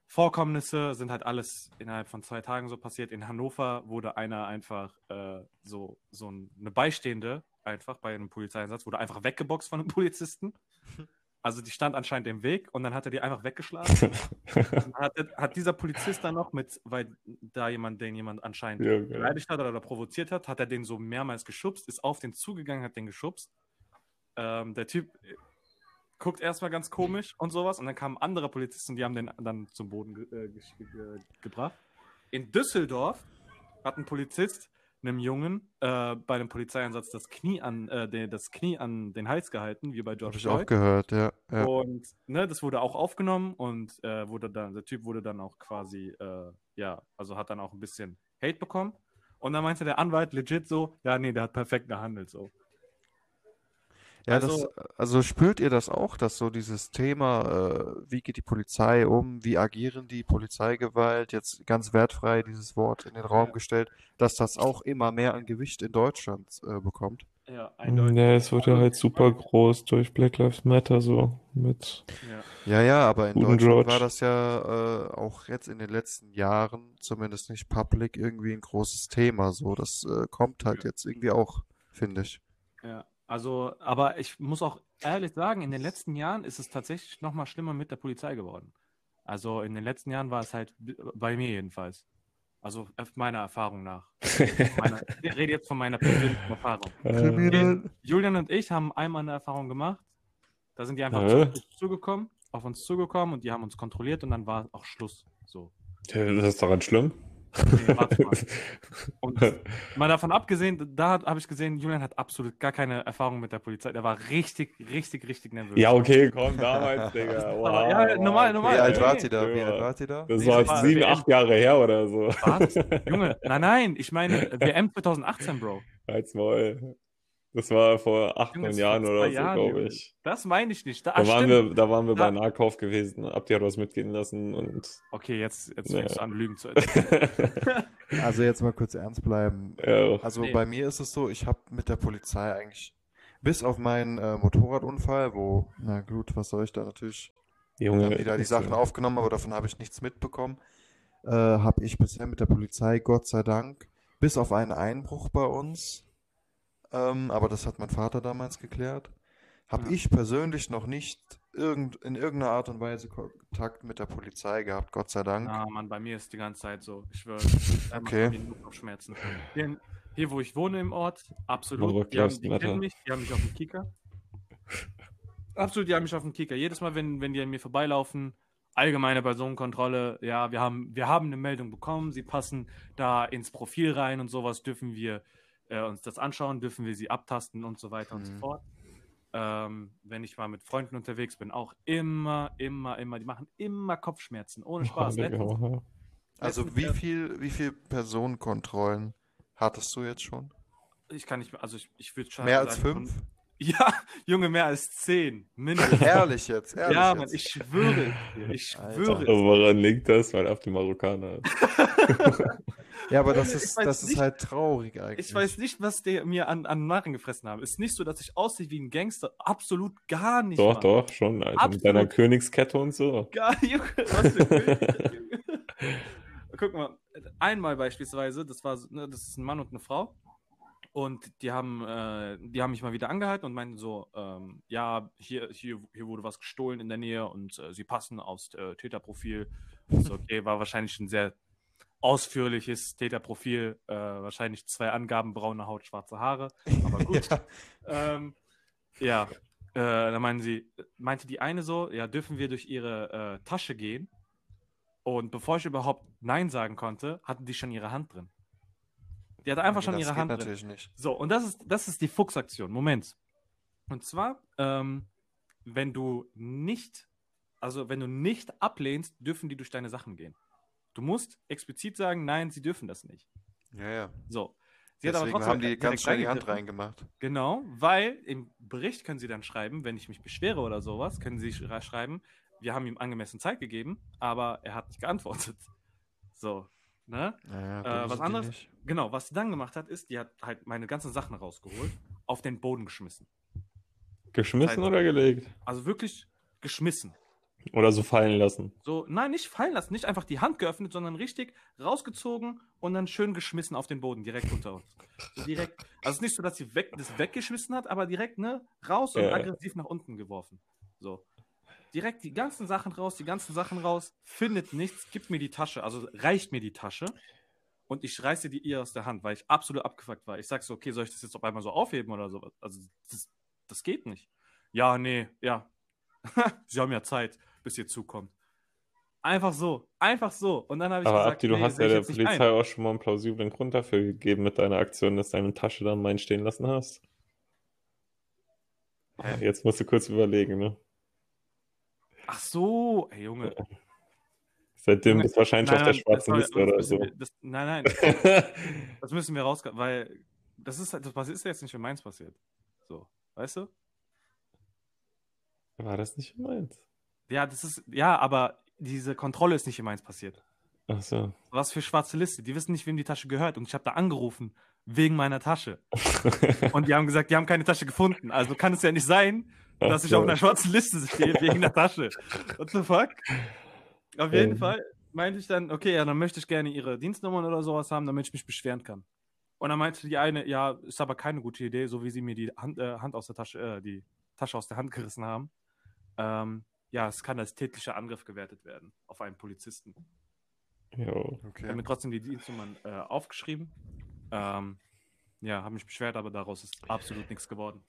Speaker 2: Vorkommnisse sind halt alles innerhalb von zwei Tagen so passiert. In Hannover wurde einer einfach äh, so, so ein- eine Beistehende einfach bei einem Polizeieinsatz, wurde einfach weggeboxt von einem Polizisten. Also die stand anscheinend im Weg und dann hat er die einfach weggeschlagen. Hat, hat dieser Polizist dann noch mit, weil da jemand, den jemand anscheinend
Speaker 1: Ja, genau.
Speaker 2: beleidigt hat oder provoziert hat, hat er den so mehrmals geschubst, ist auf den zugegangen, hat den geschubst. Ähm, der Typ guckt erstmal ganz komisch und sowas und dann kamen andere Polizisten, die haben den dann zum Boden ge äh, ge ge gebracht. In Düsseldorf hat ein Polizist einem Jungen äh, bei einem Polizeieinsatz das Knie an äh, den, das Knie an den Hals gehalten, wie bei George
Speaker 3: ich auch
Speaker 2: Floyd.
Speaker 3: gehört, ja. ja.
Speaker 2: Und ne, das wurde auch aufgenommen und äh, wurde dann, der Typ wurde dann auch quasi, äh, ja, also hat dann auch ein bisschen Hate bekommen. Und dann meinte der Anwalt legit so, ja, nee, der hat perfekt gehandelt so.
Speaker 3: Ja,
Speaker 2: Also-
Speaker 3: das, also spürt ihr das auch, dass so dieses Thema, äh, wie geht die Polizei um, wie agieren die, Polizeigewalt, jetzt ganz wertfrei dieses Wort in den Raum
Speaker 2: Ja.
Speaker 3: gestellt, dass das auch immer mehr an Gewicht in Deutschland äh, bekommt?
Speaker 2: Ja,
Speaker 1: Ja, es wird ja halt super groß durch Black Lives Matter so mit.
Speaker 2: Ja.
Speaker 3: Ja, ja, aber in Deutschland
Speaker 1: George.
Speaker 3: war das ja äh, auch jetzt in den letzten Jahren zumindest nicht public irgendwie ein großes Thema. So, das äh, kommt halt jetzt irgendwie auch, finde ich.
Speaker 2: Ja, also, aber ich muss auch ehrlich sagen, in den letzten Jahren ist es tatsächlich noch mal schlimmer mit der Polizei geworden. Also in den letzten Jahren war es halt bei mir jedenfalls. Also meiner Erfahrung nach. Meiner, ich rede jetzt von meiner persönlichen Erfahrung.
Speaker 1: Äh,
Speaker 2: Julian und ich haben einmal eine Erfahrung gemacht. Da sind die einfach uns zugekommen, auf uns zugekommen und die haben uns kontrolliert und dann war auch Schluss. So.
Speaker 1: Das ist doch ganz schlimm.
Speaker 2: Nee, warte mal. Und mal davon abgesehen, da habe ich gesehen, Julian hat absolut gar keine Erfahrung mit der Polizei. Der war richtig, richtig, richtig nervös.
Speaker 1: Ja, okay, komm, damals, Digga. Wow,
Speaker 2: Aber ja, normal, normal.
Speaker 3: Wie alt
Speaker 2: nee.
Speaker 3: ihr da? Wie alt wart ihr da?
Speaker 1: Das
Speaker 2: Nee,
Speaker 1: war
Speaker 2: war
Speaker 1: sieben,
Speaker 2: WM.
Speaker 1: acht Jahre her oder so.
Speaker 2: Was? Junge, nein, nein, ich meine WM 2018, Bro.
Speaker 1: Als Maul. Das war vor acht, neun Jahren oder so, glaube ich.
Speaker 2: Das meine ich nicht. Da,
Speaker 1: Da
Speaker 2: ah,
Speaker 1: waren
Speaker 2: stimmt.
Speaker 1: wir, da waren wir bei
Speaker 2: Da-
Speaker 1: Nahkauf gewesen. Habt ihr was mitgehen lassen und.
Speaker 2: Okay, jetzt, jetzt
Speaker 1: Nee.
Speaker 2: fängst du an, Lügen zu erzählen.
Speaker 3: Also jetzt mal kurz ernst bleiben.
Speaker 1: ja.
Speaker 3: Also
Speaker 2: Nee.
Speaker 3: bei mir ist es so, ich habe mit der Polizei eigentlich, bis auf meinen äh, Motorradunfall, wo, na gut, was soll ich da natürlich,
Speaker 1: Junge.
Speaker 3: haben die da die Sachen
Speaker 1: so-
Speaker 3: aufgenommen, aber davon habe ich nichts mitbekommen, äh, habe ich bisher mit der Polizei, Gott sei Dank, bis auf einen Einbruch bei uns, ähm, aber das hat mein Vater damals geklärt, habe
Speaker 2: Ja.
Speaker 3: ich persönlich noch nicht irgend, in irgendeiner Art und Weise Kontakt mit der Polizei gehabt, Gott sei Dank.
Speaker 2: Ah, Mann, bei mir ist die ganze Zeit so. Ich schwöre.
Speaker 3: Okay.
Speaker 2: Kopfschmerzen. Hier, hier, wo ich wohne im Ort, absolut. Die, haben, die kennen mich, die haben mich auf dem Kicker. Absolut, die haben mich auf dem Kicker. Jedes Mal, wenn, wenn die an mir vorbeilaufen, allgemeine Personenkontrolle, ja, wir haben, wir haben eine Meldung bekommen, sie passen da ins Profil rein und sowas, dürfen wir äh, uns das anschauen, dürfen wir sie abtasten und so weiter und so
Speaker 3: Mhm.
Speaker 2: fort. Ähm, wenn ich mal mit Freunden unterwegs bin, auch immer, immer, immer, die machen immer Kopfschmerzen, ohne Spaß.
Speaker 1: Digga,
Speaker 2: Letztens.
Speaker 3: Also wie viel, wie viel Personenkontrollen hattest du jetzt schon?
Speaker 2: Ich kann nicht mehr, also ich, ich würde schon
Speaker 3: Mehr als
Speaker 2: sagen,
Speaker 3: fünf?
Speaker 2: von- Ja, Junge, mehr als zehn. Mindestens.
Speaker 3: Ehrlich jetzt, ehrlich
Speaker 2: ja,
Speaker 3: jetzt.
Speaker 2: Mann, ich schwöre. Ich schwöre
Speaker 1: woran liegt das? Weil auf die Marokkaner.
Speaker 3: Ja, aber das ist, das ist
Speaker 2: nicht-
Speaker 3: halt traurig eigentlich.
Speaker 2: Ich weiß nicht, was der mir an, an Narren gefressen haben. Ist nicht so, dass ich aussehe wie ein Gangster. Absolut gar nicht.
Speaker 1: Doch,
Speaker 2: Mann.
Speaker 1: doch, schon, Alter. Mit deiner Königskette und so.
Speaker 2: Gar Junge, was für König. Guck mal, einmal beispielsweise, das war, so- ne, das ist ein Mann und eine Frau. Und die haben, äh, die haben mich mal wieder angehalten und meinten so, ähm, ja, hier, hier, hier wurde was gestohlen in der Nähe und äh, sie passen aufs äh, Täterprofil. So, okay, war wahrscheinlich ein sehr ausführliches Täterprofil, äh, wahrscheinlich zwei Angaben, braune Haut, schwarze Haare, aber gut.
Speaker 3: Ja.
Speaker 2: Ähm, ja, äh, da meinen sie, meinte die eine so, ja, dürfen wir durch ihre äh, Tasche gehen? Und bevor ich überhaupt Nein sagen konnte, hatten die schon ihre Hand drin. Die hatte einfach schon
Speaker 3: das
Speaker 2: ihre Hand drin.
Speaker 3: natürlich nicht.
Speaker 2: So, und das ist, das ist die Fuchsaktion. Moment. Und zwar, ähm, wenn du nicht, also wenn du nicht ablehnst, dürfen die durch deine Sachen gehen. Du musst explizit sagen, nein, sie dürfen das nicht.
Speaker 3: Ja, ja.
Speaker 2: So. Sie hat aber
Speaker 3: Deswegen
Speaker 2: trotzdem
Speaker 3: haben die ganz schnell die Hand reingemacht.
Speaker 2: Genau, weil im Bericht können Sie dann schreiben, wenn ich mich beschwere oder sowas, können Sie sch- schreiben, wir haben ihm angemessen Zeit gegeben, aber er hat nicht geantwortet. So, ne?
Speaker 3: Naja,
Speaker 2: Äh, was anderes? Genau, was sie dann gemacht hat, ist, die hat halt meine ganzen Sachen rausgeholt, auf den Boden geschmissen.
Speaker 1: Geschmissen
Speaker 2: Alter.
Speaker 1: oder gelegt?
Speaker 2: Also wirklich geschmissen.
Speaker 1: Oder so fallen lassen.
Speaker 2: So, nein, nicht fallen lassen, nicht einfach die Hand geöffnet, sondern richtig rausgezogen und dann schön geschmissen auf den Boden, direkt unter uns. So direkt. Also es ist nicht so, dass sie weg, das weggeschmissen hat, aber direkt, ne, raus und
Speaker 1: Ja.
Speaker 2: aggressiv nach unten geworfen. So. Direkt die ganzen Sachen raus, die ganzen Sachen raus, findet nichts, gibt mir die Tasche, also reicht mir die Tasche und ich reiße die ihr aus der Hand, weil ich absolut abgefuckt war. Ich sag so, okay, soll ich das jetzt auf einmal so aufheben oder so? Also, das, das geht nicht. Ja, nee, ja. Sie haben ja Zeit, bis ihr zukommt. Einfach so, einfach so. Und dann habe ich
Speaker 1: Aber
Speaker 2: gesagt,
Speaker 1: Abdi, du
Speaker 2: nee,
Speaker 1: hast ja der. Polizei auch schon mal einen plausiblen Grund dafür gegeben mit deiner Aktion, dass du deine Tasche dann meinen stehen lassen hast.
Speaker 2: Hä?
Speaker 1: Jetzt musst du kurz überlegen, ne?
Speaker 2: Ach so, ey Junge.
Speaker 1: Seitdem
Speaker 2: Junge,
Speaker 1: bist du wahrscheinlich auf der schwarzen Liste oder so.
Speaker 2: wir- Das, nein, nein, das müssen wir raus, weil das ist das ist jetzt nicht für meins passiert. So, weißt du?
Speaker 1: War das nicht meins?
Speaker 2: Ja, das ist, ja, aber diese Kontrolle ist nicht in meins passiert.
Speaker 1: Ach so.
Speaker 2: Was für schwarze Liste? Die wissen nicht, wem die Tasche gehört. Und ich habe da angerufen, wegen meiner Tasche. Und die haben gesagt, die haben keine Tasche gefunden. Also kann es ja nicht sein, dass ich
Speaker 1: Ach
Speaker 2: auf
Speaker 1: so.
Speaker 2: einer schwarzen Liste stehe wegen der Tasche. What the fuck? Auf jeden
Speaker 1: Ähm.
Speaker 2: Fall meinte ich dann, okay, ja, dann möchte ich gerne ihre Dienstnummern oder sowas haben, damit ich mich beschweren kann. Und dann meinte die eine, ja, ist aber keine gute Idee, so wie sie mir die Hand, äh, Hand aus der Tasche, äh, die Tasche aus der Hand gerissen haben. Ähm, ja, es kann als tätlicher Angriff gewertet werden auf einen Polizisten.
Speaker 1: Jo.
Speaker 2: Ich habe
Speaker 3: Okay.
Speaker 2: mir trotzdem die Dienstnummern äh, aufgeschrieben. Ähm, ja, habe mich beschwert, aber daraus ist absolut nichts geworden.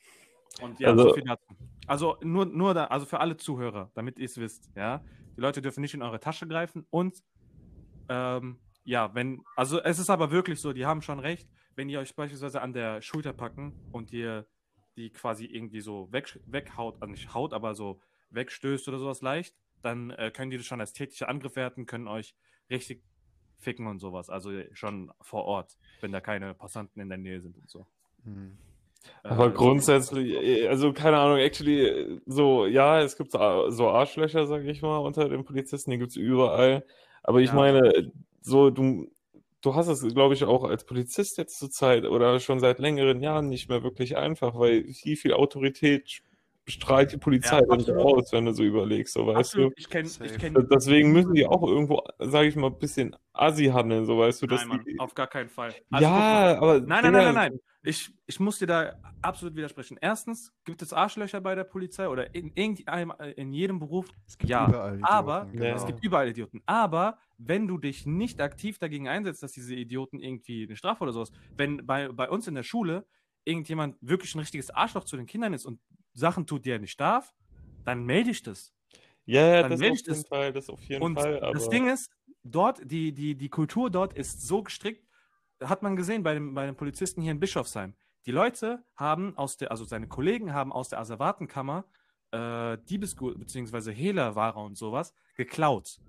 Speaker 2: Und ja,
Speaker 1: Also-
Speaker 2: so viel dazu. Also nur, nur da, also für alle Zuhörer, damit ihr es wisst, ja. Die Leute dürfen nicht in eure Tasche greifen und ähm, ja, wenn, also es ist aber wirklich so, die haben schon recht, wenn ihr euch beispielsweise an der Schulter packen und ihr die quasi irgendwie so weg, weghaut, also nicht haut, aber so wegstößt oder sowas leicht, dann äh, können die das schon als tätlicher Angriff werten, können euch richtig ficken und sowas. Also schon vor Ort, wenn da keine Passanten in der Nähe sind und so.
Speaker 3: Hm.
Speaker 1: Aber
Speaker 2: Äh,
Speaker 1: grundsätzlich, äh, also keine Ahnung, actually, äh, so, ja, es gibt so Ar- so Arschlöcher, sag ich mal, unter den Polizisten, die gibt's überall. Aber ich
Speaker 2: Ja.
Speaker 1: meine, so, du, du hast es, glaube ich, auch als Polizist jetzt zur Zeit oder schon seit längeren Jahren nicht mehr wirklich einfach, weil wie viel Autorität bestrahlt die Polizei
Speaker 2: Ja, absolut.
Speaker 1: aus, wenn du so überlegst, so, weißt du?
Speaker 2: Absolut, ich kenne, ich kenne
Speaker 1: Deswegen müssen die auch irgendwo, sage ich mal, ein bisschen assi handeln, so weißt du, dass
Speaker 2: Nein, Mann,
Speaker 1: die,
Speaker 2: auf gar keinen Fall. Also,
Speaker 1: ja, aber
Speaker 2: Nein, nein, nein, nein, nein. Ich, ich muss dir da absolut widersprechen. Erstens gibt es Arschlöcher bei der Polizei oder in, irgendeinem, äh, in jedem Beruf.
Speaker 3: Es gibt
Speaker 2: Ja,
Speaker 3: überall Idioten,
Speaker 2: aber
Speaker 3: genau.
Speaker 2: Es gibt überall Idioten. Aber wenn du dich nicht aktiv dagegen einsetzt, dass diese Idioten irgendwie eine Strafe oder sowas, wenn bei, bei uns in der Schule irgendjemand wirklich ein richtiges Arschloch zu den Kindern ist und Sachen tut, die er nicht darf, dann melde ich das.
Speaker 1: ja, ja,
Speaker 2: dann
Speaker 1: das
Speaker 2: melde
Speaker 1: auf
Speaker 2: ich
Speaker 1: jeden
Speaker 2: das.
Speaker 1: Fall, das auf jeden
Speaker 2: Und
Speaker 1: Fall,
Speaker 2: das Ding ist, dort, die, die, die Kultur dort ist so gestrickt, hat man gesehen bei dem, bei den Polizisten hier in Bischofsheim. Die Leute haben aus der, also seine Kollegen haben aus der Asservatenkammer äh, Diebesgut bzw. Hehlerware und sowas geklaut.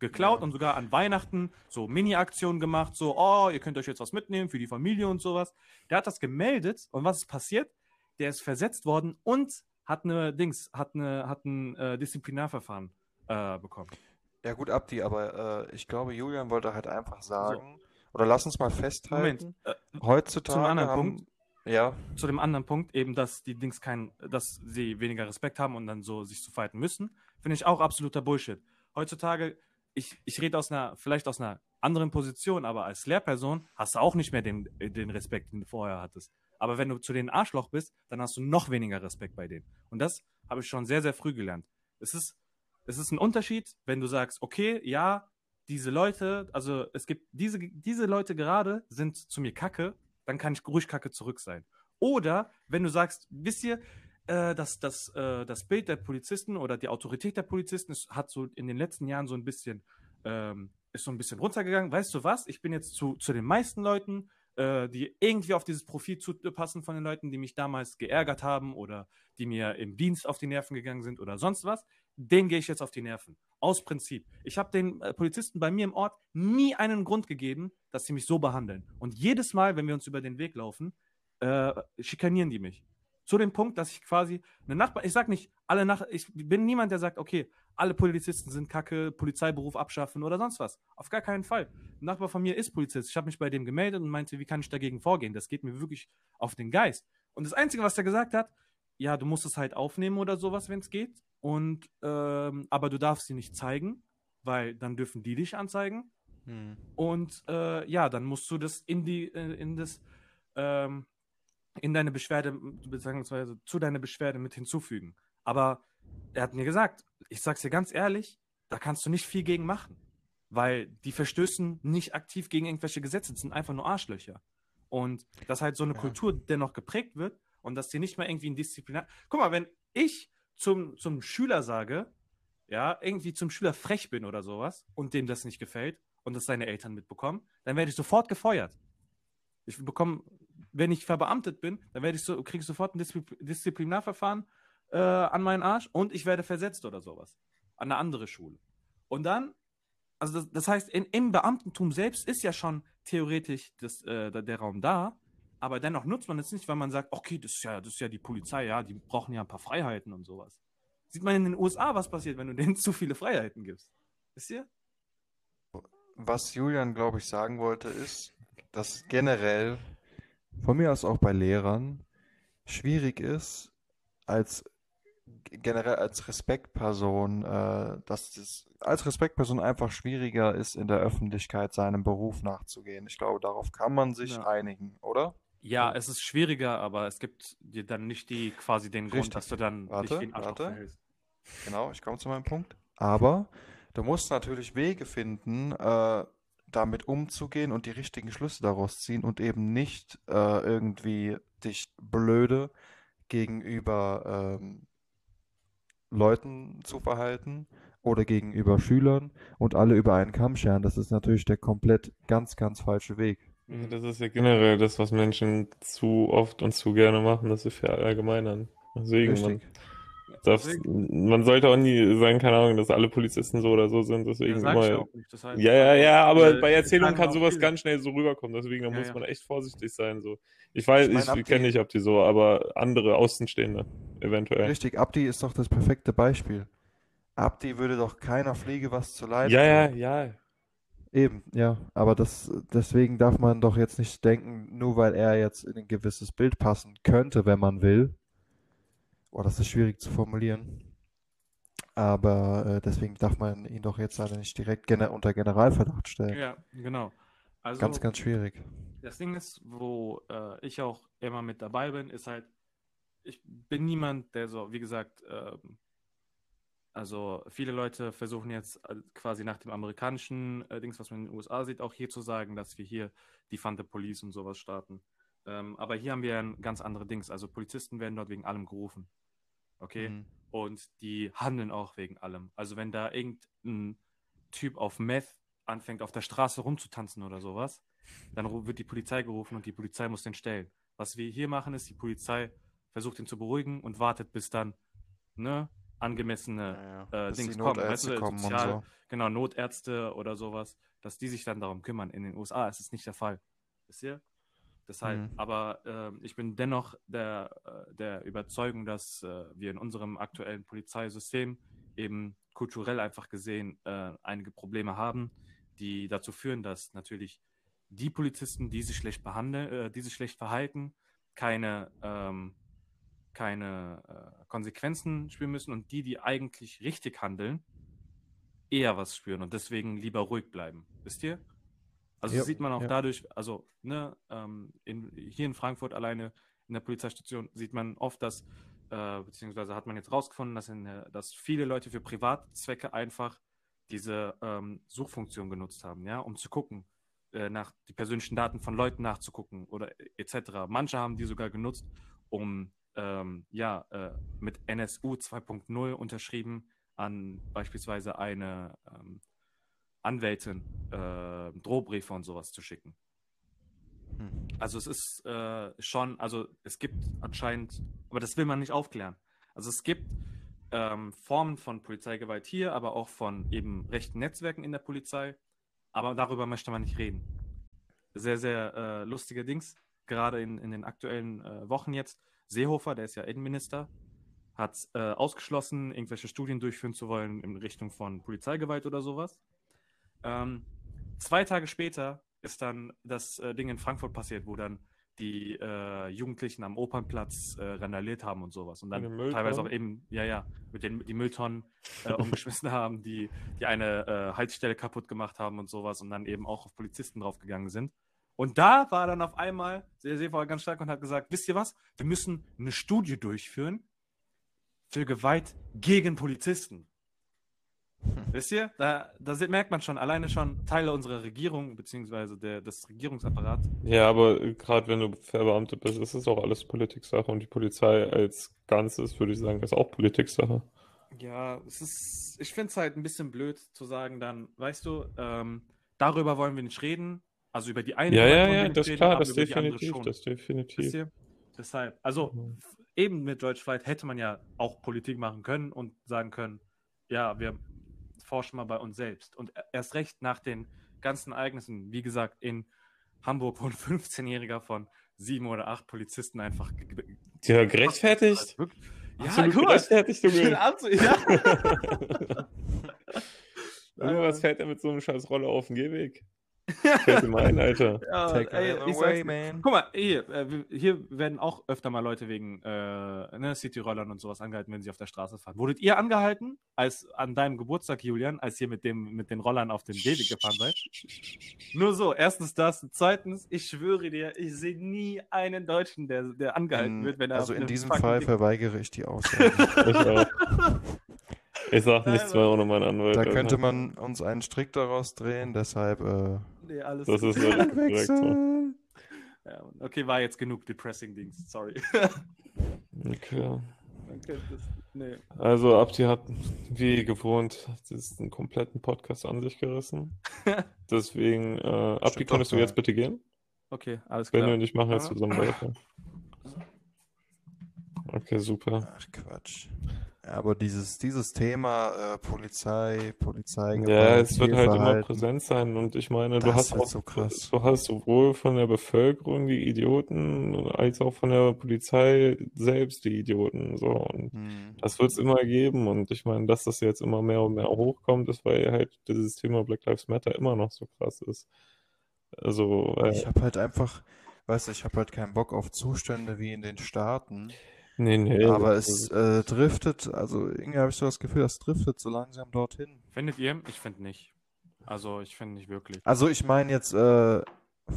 Speaker 2: Geklaut
Speaker 3: Ja.
Speaker 2: und sogar an Weihnachten so Mini-Aktionen gemacht, so, oh, ihr könnt euch jetzt was mitnehmen für die Familie und sowas. Der hat das gemeldet und was ist passiert? Der ist versetzt worden und hat eine Dings, hat eine, hat ein äh, Disziplinarverfahren äh, bekommen.
Speaker 3: Ja gut, Abdi, aber äh, ich glaube, Julian wollte halt einfach sagen, oder lass uns mal
Speaker 2: Moment,
Speaker 3: festhalten,
Speaker 2: äh,
Speaker 3: heutzutage haben,
Speaker 2: Punkt,
Speaker 3: ja,
Speaker 2: zu dem anderen Punkt, eben, dass die Dings kein, dass sie weniger Respekt haben und dann so sich zu fighten müssen, finde ich auch absoluter Bullshit. Heutzutage, ich, ich rede aus einer, vielleicht aus einer anderen Position, aber als Lehrperson hast du auch nicht mehr den, den Respekt, den du vorher hattest. Aber wenn du zu den Arschloch bist, dann hast du noch weniger Respekt bei denen. Und das habe ich schon sehr, sehr früh gelernt. Es ist, es ist ein Unterschied, wenn du sagst, okay, ja, diese Leute, also es gibt diese, diese Leute gerade sind zu mir Kacke, dann kann ich ruhig Kacke zurück sein. Oder wenn du sagst, wisst ihr, äh, dass das, äh, das Bild der Polizisten oder die Autorität der Polizisten ist, hat so in den letzten Jahren so ein bisschen, ähm, ist so ein bisschen runtergegangen. Weißt du was? Ich bin jetzt zu, zu den meisten Leuten, äh, die irgendwie auf dieses Profil zupassen von den Leuten, die mich damals geärgert haben oder die mir im Dienst auf die Nerven gegangen sind oder sonst was, denen gehe ich jetzt auf die Nerven. Aus Prinzip. Ich habe den äh, Polizisten bei mir im Ort nie einen Grund gegeben, dass sie mich so behandeln. Und jedes Mal, wenn wir uns über den Weg laufen, äh, schikanieren die mich. Zu dem Punkt, dass ich quasi eine Nachbar, ich sag nicht, alle nach, ich bin niemand, der sagt, okay, alle Polizisten sind kacke, Polizeiberuf abschaffen oder sonst was. Auf gar keinen Fall. Ein Nachbar von mir ist Polizist. Ich habe mich bei dem gemeldet und meinte, wie kann ich dagegen vorgehen? Das geht mir wirklich auf den Geist. Und das Einzige, was er gesagt hat, ja, du musst es halt aufnehmen oder sowas, wenn es geht. Und ähm, aber du darfst sie nicht zeigen, weil dann dürfen die dich anzeigen.
Speaker 3: hm.
Speaker 2: Und äh, ja, dann musst du das in die, äh, in das, ähm, in deine Beschwerde, beziehungsweise zu deiner Beschwerde mit hinzufügen. Aber er hat mir gesagt, ich sag's dir ganz ehrlich, da kannst du nicht viel gegen machen. Weil die verstößen nicht aktiv gegen irgendwelche Gesetze, das sind einfach nur Arschlöcher. Und dass halt so eine
Speaker 3: Ja.
Speaker 2: Kultur dennoch geprägt wird und dass die nicht mehr irgendwie ein Disziplinar. Guck mal, wenn ich zum, zum Schüler sage, ja, irgendwie zum Schüler frech bin oder sowas und dem das nicht gefällt und das seine Eltern mitbekommen, dann werde ich sofort gefeuert. Ich bekomme, wenn ich verbeamtet bin, dann werde ich so, kriege ich sofort ein Diszi- Disziplinarverfahren äh, an meinen Arsch und ich werde versetzt oder sowas. An eine andere Schule. Und dann, also das, das heißt, in, im Beamtentum selbst ist ja schon theoretisch das, äh, der, der Raum da, aber dennoch nutzt man es nicht, weil man sagt, okay, das ist ja, das ist ja die Polizei, ja, die brauchen ja ein paar Freiheiten und sowas. Sieht man in den USA, was passiert, wenn du denen zu viele Freiheiten gibst. Wisst ihr?
Speaker 3: Was Julian, glaube ich, sagen wollte, ist, dass generell, von mir aus auch bei Lehrern, schwierig ist, als generell als Respektperson, äh, dass es als Respektperson einfach schwieriger ist, in der Öffentlichkeit seinem Beruf nachzugehen. Ich glaube, darauf kann man sich
Speaker 2: Ja.
Speaker 3: einigen, oder?
Speaker 2: Ja, es ist schwieriger, aber es gibt dir dann nicht die quasi den Grund,
Speaker 3: Richtig.
Speaker 2: dass du dann
Speaker 3: Warte,
Speaker 2: dich wie ein Arschloch
Speaker 3: warte.
Speaker 2: verhältst.
Speaker 3: Genau, ich komme zu meinem Punkt. Aber du musst natürlich Wege finden, äh, damit umzugehen und die richtigen Schlüsse daraus ziehen und eben nicht äh, irgendwie dich blöde gegenüber ähm, Leuten zu verhalten, oder gegenüber Schülern und alle über einen Kamm scheren. Das ist natürlich der komplett ganz, ganz falsche Weg.
Speaker 1: Das ist ja generell das, was Menschen zu oft und zu gerne machen, dass sie verallgemeinern. Deswegen, man
Speaker 3: Richtig.
Speaker 1: darf,
Speaker 2: Deswegen.
Speaker 1: man sollte auch nie sagen, keine Ahnung, dass alle Polizisten so oder so sind.
Speaker 2: Ja,
Speaker 1: Deswegen
Speaker 2: ja
Speaker 1: immer.
Speaker 2: auch nicht. Das heißt,
Speaker 1: Ja, ja, ja, aber
Speaker 2: äh,
Speaker 1: bei Erzählungen kann sowas
Speaker 2: viele.
Speaker 1: ganz schnell so rüberkommen. Deswegen, da
Speaker 2: Ja,
Speaker 1: muss
Speaker 2: ja.
Speaker 1: man echt vorsichtig sein. So. Ich weiß,
Speaker 3: Ich mein,
Speaker 1: ich kenne nicht Abdi so, aber andere Außenstehende eventuell.
Speaker 3: Richtig, Abdi ist doch das perfekte Beispiel. Abdi würde doch keiner Pflege was zu leid
Speaker 1: Ja, ja, ja.
Speaker 3: Eben, ja. Aber das, deswegen darf man doch jetzt nicht denken, nur weil er jetzt in ein gewisses Bild passen könnte, wenn man will. Oh, das ist schwierig zu formulieren. Aber äh, deswegen darf man ihn doch jetzt leider nicht direkt gene unter Generalverdacht stellen.
Speaker 2: Ja, genau. Also,
Speaker 3: Ganz, ganz schwierig.
Speaker 2: Das Ding ist, wo äh, ich auch immer mit dabei bin, ist halt, ich bin niemand, der so, wie gesagt, ähm, also viele Leute versuchen jetzt äh, quasi nach dem amerikanischen äh, Dings, was man in den USA sieht, auch hier zu sagen, dass wir hier die Fante Police und sowas starten. Ähm, aber hier haben wir ein ganz andere Dings. Also Polizisten werden dort wegen allem gerufen. Okay?
Speaker 3: Mhm.
Speaker 2: Und die handeln auch wegen allem. Also wenn da irgendein Typ auf Meth anfängt, auf der Straße rumzutanzen oder sowas, dann wird die Polizei gerufen und die Polizei muss den stellen. Was wir hier machen, ist, die Polizei versucht ihn zu beruhigen und wartet, bis dann ne, angemessene
Speaker 3: Ja,
Speaker 2: äh,
Speaker 3: Bis
Speaker 2: Dings kommen. Weißt du,
Speaker 3: kommen
Speaker 2: sozial-
Speaker 3: so.
Speaker 2: Genau, Notärzte oder sowas, dass die sich dann darum kümmern. In den USA ist es nicht der Fall. Wisst ihr? Deshalb,
Speaker 3: Mhm.
Speaker 2: aber ähm, ich bin dennoch der, äh, der Überzeugung, dass äh, wir in unserem aktuellen Polizeisystem eben kulturell einfach gesehen äh, einige Probleme haben, die dazu führen, dass natürlich die Polizisten, die sich schlecht behandeln, äh, die sich schlecht verhalten, keine, ähm, keine äh, Konsequenzen spüren müssen und die, die eigentlich richtig handeln, eher was spüren und deswegen lieber ruhig bleiben. Wisst ihr? Also
Speaker 3: Ja,
Speaker 2: sieht man auch
Speaker 3: ja.
Speaker 2: dadurch, also ne, ähm, in, hier in Frankfurt alleine in der Polizeistation sieht man oft, dass, äh, beziehungsweise hat man jetzt rausgefunden, dass, in, dass viele Leute für Privatzwecke einfach diese ähm, Suchfunktion genutzt haben, ja, um zu gucken, äh, nach die persönlichen Daten von Leuten nachzugucken oder etc. Manche haben die sogar genutzt, um ähm, ja äh, mit NSU 2.0 unterschrieben an beispielsweise eine ähm, Anwältin äh, Drohbriefe und sowas zu schicken.
Speaker 3: Hm.
Speaker 2: Also es ist äh, schon, also es gibt anscheinend, aber das will man nicht aufklären. Also es gibt ähm, Formen von Polizeigewalt hier, aber auch von eben rechten Netzwerken in der Polizei. Aber darüber möchte man nicht reden. Sehr, sehr äh, lustige Dings, gerade in, in den aktuellen äh, Wochen jetzt. Seehofer, der ist ja Innenminister, hat äh, ausgeschlossen, irgendwelche Studien durchführen zu wollen in Richtung von Polizeigewalt oder sowas. Ähm, zwei Tage später ist dann das äh, Ding in Frankfurt passiert, wo dann die äh, Jugendlichen am Opernplatz äh, randaliert haben und sowas. Und dann teilweise auch eben, ja, ja, mit den die Mülltonnen äh, umgeschmissen haben, die, die eine äh, Haltestelle kaputt gemacht haben und sowas und dann eben auch auf Polizisten draufgegangen sind. Und da war dann auf einmal der Seehofer ganz stark und hat gesagt, wisst ihr was, wir müssen eine Studie durchführen für Gewalt gegen Polizisten. Wisst ihr? Da, da merkt man schon, alleine schon Teile unserer Regierung, beziehungsweise der, des Regierungsapparats.
Speaker 1: Ja, aber gerade wenn du Verbeamtet bist, ist es auch alles Politiksache und die Polizei als Ganzes, würde ich sagen, ist auch Politiksache.
Speaker 2: Ja, es ist, ich finde es halt ein bisschen blöd zu sagen dann, weißt du, ähm, darüber wollen wir nicht reden, also über die eine
Speaker 1: Ja, ja, ja, das ist
Speaker 2: reden,
Speaker 1: klar, das definitiv, das
Speaker 2: Wisst
Speaker 1: definitiv.
Speaker 2: ihr? Deshalb, also
Speaker 1: Mhm.
Speaker 2: eben mit George Floyd hätte man ja auch Politik machen können und sagen können, ja, wir forschen mal bei uns selbst. Und e- erst recht nach den ganzen Ereignissen, wie gesagt, in Hamburg, wo ein 15-Jähriger von sieben oder acht Polizisten einfach
Speaker 1: Ja, gerechtfertigt?
Speaker 2: Wirklich- Ja,
Speaker 1: Absolut
Speaker 2: guck mal,
Speaker 1: gerechtfertigt, Junge.
Speaker 2: anzu ja.
Speaker 1: Irgendwas fährt er mit so einem scheiß Roller auf den Gehweg. Fällt ihm ein, Alter.
Speaker 2: Ja,
Speaker 3: Take
Speaker 2: ey,
Speaker 3: away, man.
Speaker 2: Guck mal, hier, äh, hier werden auch öfter mal Leute wegen äh, ne, City-Rollern und sowas angehalten, wenn sie auf der Straße fahren. Wurdet ihr angehalten, als an deinem Geburtstag, Julian, als ihr mit, dem, mit den Rollern auf den Gehweg gefahren seid? Nur so, erstens das. Zweitens, ich schwöre dir, ich sehe nie einen Deutschen, der, der angehalten wird, wenn er
Speaker 3: also in diesem Fall
Speaker 2: Ding-
Speaker 3: verweigere ich die Aussage.
Speaker 1: Ich auch. Ich sag nichts mehr ohne meinen Anwalt.
Speaker 3: Da könnte man uns einen Strick daraus drehen, deshalb äh,
Speaker 2: Nee, alles
Speaker 1: Das ist korrekt so.
Speaker 2: ja, okay, war jetzt genug Depressing-Dings, sorry.
Speaker 1: Okay.
Speaker 2: Das. Nee.
Speaker 1: Also Abdi hat wie gewohnt diesen kompletten Podcast an sich gerissen. Deswegen, äh, Abdi, könntest du jetzt bitte gehen?
Speaker 2: Okay, alles
Speaker 1: Benny
Speaker 2: klar.
Speaker 1: und ich machen jetzt zusammen weiter. Okay, super.
Speaker 3: Ach Quatsch. Aber dieses, dieses Thema äh, Polizei, Polizei,
Speaker 1: Ja, es wird halt immer präsent sein und ich meine, du hast auch,
Speaker 3: so krass.
Speaker 1: du hast sowohl von der Bevölkerung die Idioten als auch von der Polizei selbst die Idioten. So und
Speaker 3: Hm.
Speaker 1: das wird es immer geben und ich meine, dass das jetzt immer mehr und mehr hochkommt, ist, weil halt dieses Thema Black Lives Matter immer noch so krass ist. Also, äh,
Speaker 3: Ich habe halt einfach, weißt du, ich habe halt keinen Bock auf Zustände wie in den Staaten.
Speaker 1: Nee, nee,
Speaker 3: Aber es äh, driftet, also irgendwie habe ich so das Gefühl, das driftet so langsam dorthin.
Speaker 2: Findet ihr? Ich finde nicht. Also ich finde nicht wirklich.
Speaker 3: Also ich meine jetzt äh,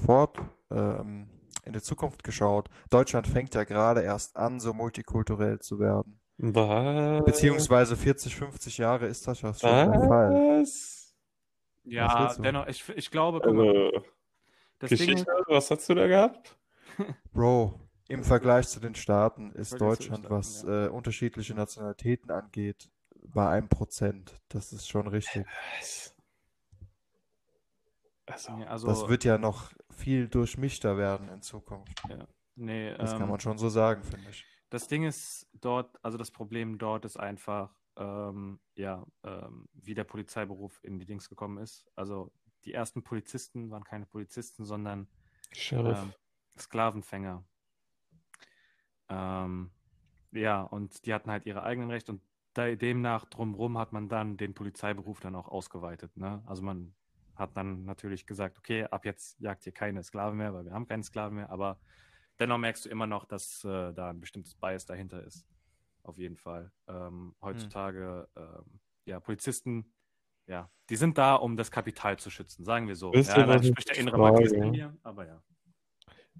Speaker 3: fort ähm, in die Zukunft geschaut. Deutschland fängt ja gerade erst an, so multikulturell zu werden.
Speaker 1: was?
Speaker 3: Beziehungsweise 40, 50 Jahre ist das ja schon der Fall.
Speaker 1: Was?
Speaker 2: Ja, dennoch, ich, ich glaube, guck mal,
Speaker 1: Also,
Speaker 2: das Ding
Speaker 1: Geschichte,
Speaker 2: ist,
Speaker 1: was hast du da gehabt?
Speaker 3: Bro, im Vergleich zu den Staaten ist Deutschland,
Speaker 2: Staaten,
Speaker 3: was äh, unterschiedliche Nationalitäten angeht, bei einem Prozent. Das ist schon richtig.
Speaker 1: Also,
Speaker 2: nee, also,
Speaker 3: Das wird ja noch viel durchmischter werden in Zukunft.
Speaker 2: nee,
Speaker 3: Das kann
Speaker 2: ähm,
Speaker 3: man schon so sagen, finde ich.
Speaker 2: Das Ding ist dort, also das Problem dort ist einfach, ähm, ja, ähm, wie der Polizeiberuf in die Dings gekommen ist. Also die ersten Polizisten waren keine Polizisten, sondern
Speaker 1: Sheriff.
Speaker 2: ähm, Sklavenfänger. Ähm, ja, und die hatten halt ihre eigenen Rechte und da, demnach drumherum hat man dann den Polizeiberuf dann auch ausgeweitet. Ne? Also man hat dann natürlich gesagt, okay, ab jetzt jagt ihr keine Sklaven mehr, weil wir haben keine Sklaven mehr, aber dennoch merkst du immer noch, dass äh, da ein bestimmtes Bias dahinter ist. Auf jeden Fall. Ähm, heutzutage, ähm, ja, Polizisten, ja, die sind da, um das Kapital zu schützen, sagen wir so.
Speaker 1: Wisst
Speaker 2: ja, da spricht der innere Marxist mir, aber ja.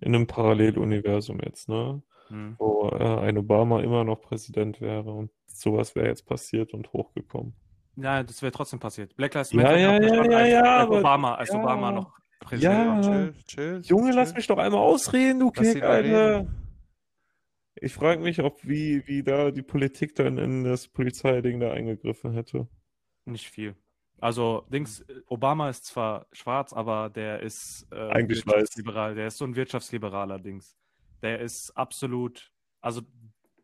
Speaker 1: In einem Paralleluniversum jetzt, ne?
Speaker 2: Hm.
Speaker 1: Wo äh, ein Obama immer noch Präsident wäre und sowas wäre jetzt passiert und hochgekommen.
Speaker 2: Ja, das wäre trotzdem passiert. Black Lives
Speaker 1: Ja,
Speaker 2: Matter
Speaker 1: ja, ja,
Speaker 2: schon
Speaker 1: ja,
Speaker 2: als,
Speaker 1: ja,
Speaker 2: als Obama, als
Speaker 1: ja.
Speaker 2: Obama noch Präsident
Speaker 1: Ja.
Speaker 2: war.
Speaker 3: Chill, chill,
Speaker 1: Junge, lass
Speaker 3: chill.
Speaker 1: mich doch einmal ausreden, du
Speaker 3: Lass
Speaker 1: Kick, Alter.
Speaker 3: reden.
Speaker 1: Ich frage mich, ob wie, wie da die Politik dann in das Polizeiding da eingegriffen hätte.
Speaker 2: Nicht viel. Also, Dings, Obama ist zwar schwarz, aber der ist äh,
Speaker 1: Eigentlich weiß.
Speaker 2: wirtschaftsliberal. Der ist so ein wirtschaftsliberaler Dings. Der ist absolut, also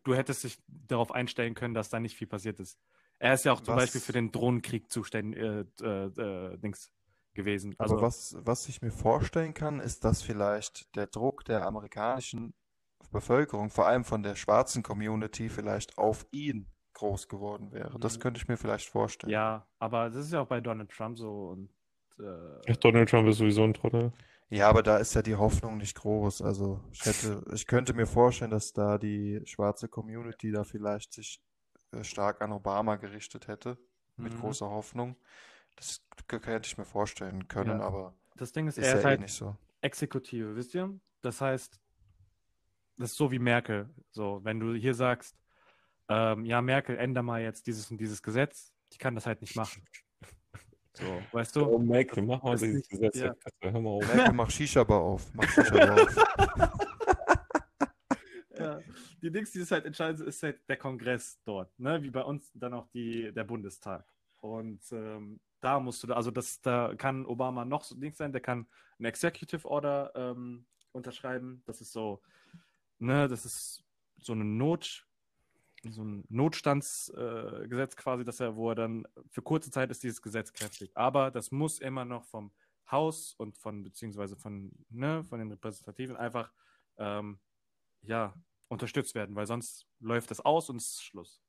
Speaker 2: du hättest dich darauf einstellen können, dass da nicht viel passiert ist. Er ist ja auch zum
Speaker 3: Was-
Speaker 2: Beispiel für den Drohnenkrieg zuständig, äh, äh, äh, Dings gewesen.
Speaker 3: Aber
Speaker 2: Also,
Speaker 3: was, was ich mir vorstellen kann, ist, dass vielleicht der Druck der amerikanischen Bevölkerung, vor allem von der schwarzen Community, vielleicht auf ihn groß geworden wäre. Das
Speaker 2: Mhm.
Speaker 3: könnte ich mir vielleicht vorstellen.
Speaker 2: ja, aber das ist ja auch bei Donald Trump so und äh,
Speaker 1: Ach, Donald Trump ist sowieso ein Trottel.
Speaker 3: Ja, aber da ist ja die Hoffnung nicht groß. Also ich hätte, ich könnte mir vorstellen, dass da die schwarze Community da vielleicht sich äh, stark an Obama gerichtet hätte, mit
Speaker 2: Mhm.
Speaker 3: großer Hoffnung. Das könnte ich mir vorstellen können,
Speaker 2: Ja.
Speaker 3: aber
Speaker 2: das Ding ist,
Speaker 3: ist
Speaker 2: er
Speaker 3: ja
Speaker 2: ist
Speaker 3: eh
Speaker 2: halt
Speaker 3: nicht so.
Speaker 2: Exekutive, wisst ihr? Das heißt, das ist so wie Merkel. So, wenn du hier sagst, ähm, ja, Merkel, änder mal jetzt dieses und dieses Gesetz, die kann das halt nicht machen. So, weißt du?
Speaker 1: Oh, Michael, mach mal
Speaker 2: ist
Speaker 1: dieses
Speaker 2: nicht-
Speaker 1: Gesetz
Speaker 2: ja.
Speaker 1: Hör mal auf.
Speaker 3: Merkel, mach Shisha-Bar auf. Mach Shisha-Bar auf.
Speaker 2: Ja, die Dings, die das halt entscheiden, ist halt der Kongress dort, ne? Wie bei uns dann auch die, der Bundestag. Und ähm, da musst du, da, also das, da kann Obama noch so Dings sein, der kann ein Executive Order ähm, unterschreiben. Das ist so, ne, das ist so eine Not, so ein Notstandsgesetz äh, quasi, dass er, wo er dann für kurze Zeit ist dieses Gesetz kräftig. Aber das muss immer noch vom Haus und von, beziehungsweise von, ne, von den Repräsentativen einfach ähm, ja, unterstützt werden, weil sonst läuft das aus und es ist Schluss.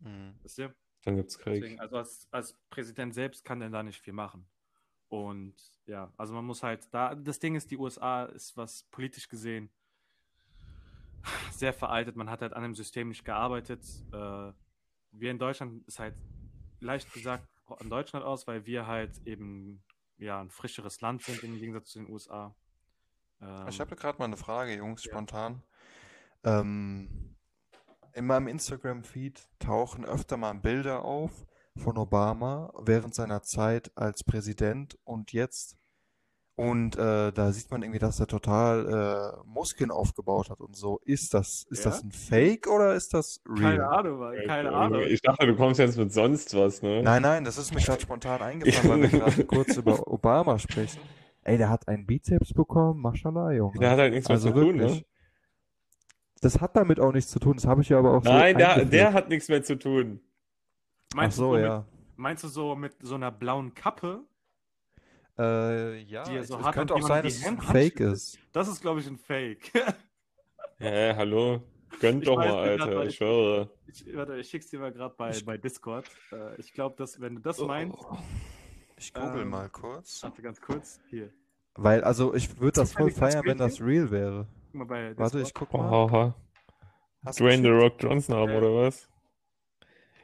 Speaker 3: Mhm.
Speaker 2: Wisst ihr?
Speaker 1: Dann gibt's Krieg.
Speaker 2: Deswegen, also als, als Präsident selbst kann er da nicht viel machen. Und ja, also man muss halt da, das Ding ist, die USA ist was politisch gesehen sehr veraltet. Man hat halt an dem System nicht gearbeitet. Äh, wir in Deutschland ist halt leicht gesagt an Deutschland aus, weil wir halt eben ja ein frischeres Land sind im Gegensatz zu den USA. Ähm,
Speaker 3: Ich habe gerade mal eine Frage, Jungs,
Speaker 2: Ja.
Speaker 3: spontan. Ähm, in meinem Instagram-Feed tauchen öfter mal Bilder auf von Obama während seiner Zeit als Präsident und jetzt. Und äh, da sieht man irgendwie, dass er total äh, Muskeln aufgebaut hat und so. Ist das, ist
Speaker 2: Ja?
Speaker 3: das ein Fake oder ist das real?
Speaker 2: Keine Ahnung, Mann, keine Ahnung.
Speaker 1: Ich dachte, du kommst jetzt mit sonst was, ne?
Speaker 3: Nein, nein, das ist mir gerade spontan eingefallen, weil wir gerade kurz über Obama sprechen. Ey, der hat einen Bizeps bekommen, Mashallah, Junge.
Speaker 1: Der hat halt nichts
Speaker 3: also
Speaker 1: mehr zu tun,
Speaker 3: wirklich.
Speaker 1: ne?
Speaker 3: Das hat damit auch nichts zu tun, das habe ich ja aber auch so
Speaker 1: Nein, der,
Speaker 3: eingeführt.
Speaker 1: der hat nichts mehr zu tun.
Speaker 3: Ach
Speaker 2: Meinst,
Speaker 3: so,
Speaker 2: du so
Speaker 3: ja.
Speaker 2: mit, meinst du so mit so einer blauen Kappe?
Speaker 3: Äh, ja,
Speaker 2: Die er so
Speaker 3: es
Speaker 2: hat
Speaker 3: könnte auch sein, dass es ein Fake ist.
Speaker 2: Das ist, glaube ich, ein Fake.
Speaker 1: Hä, hallo? Gönnt doch mal, Alter,
Speaker 2: aber
Speaker 1: ich schwöre.
Speaker 2: Ich, warte, ich schick's dir mal gerade bei, bei Discord. Äh, ich glaube, dass wenn du das
Speaker 1: Oh.
Speaker 2: meinst,
Speaker 3: Ich google
Speaker 2: Ähm,
Speaker 3: mal kurz.
Speaker 2: warte ganz kurz, hier.
Speaker 3: Weil, also ich würde das voll
Speaker 2: das
Speaker 3: feiern, wenn das real wäre.
Speaker 2: Guck mal bei Discord.
Speaker 3: Warte, ich guck mal.
Speaker 1: Oha. Dwayne The? Rock Johnson haben,
Speaker 2: Ja.
Speaker 1: oder was?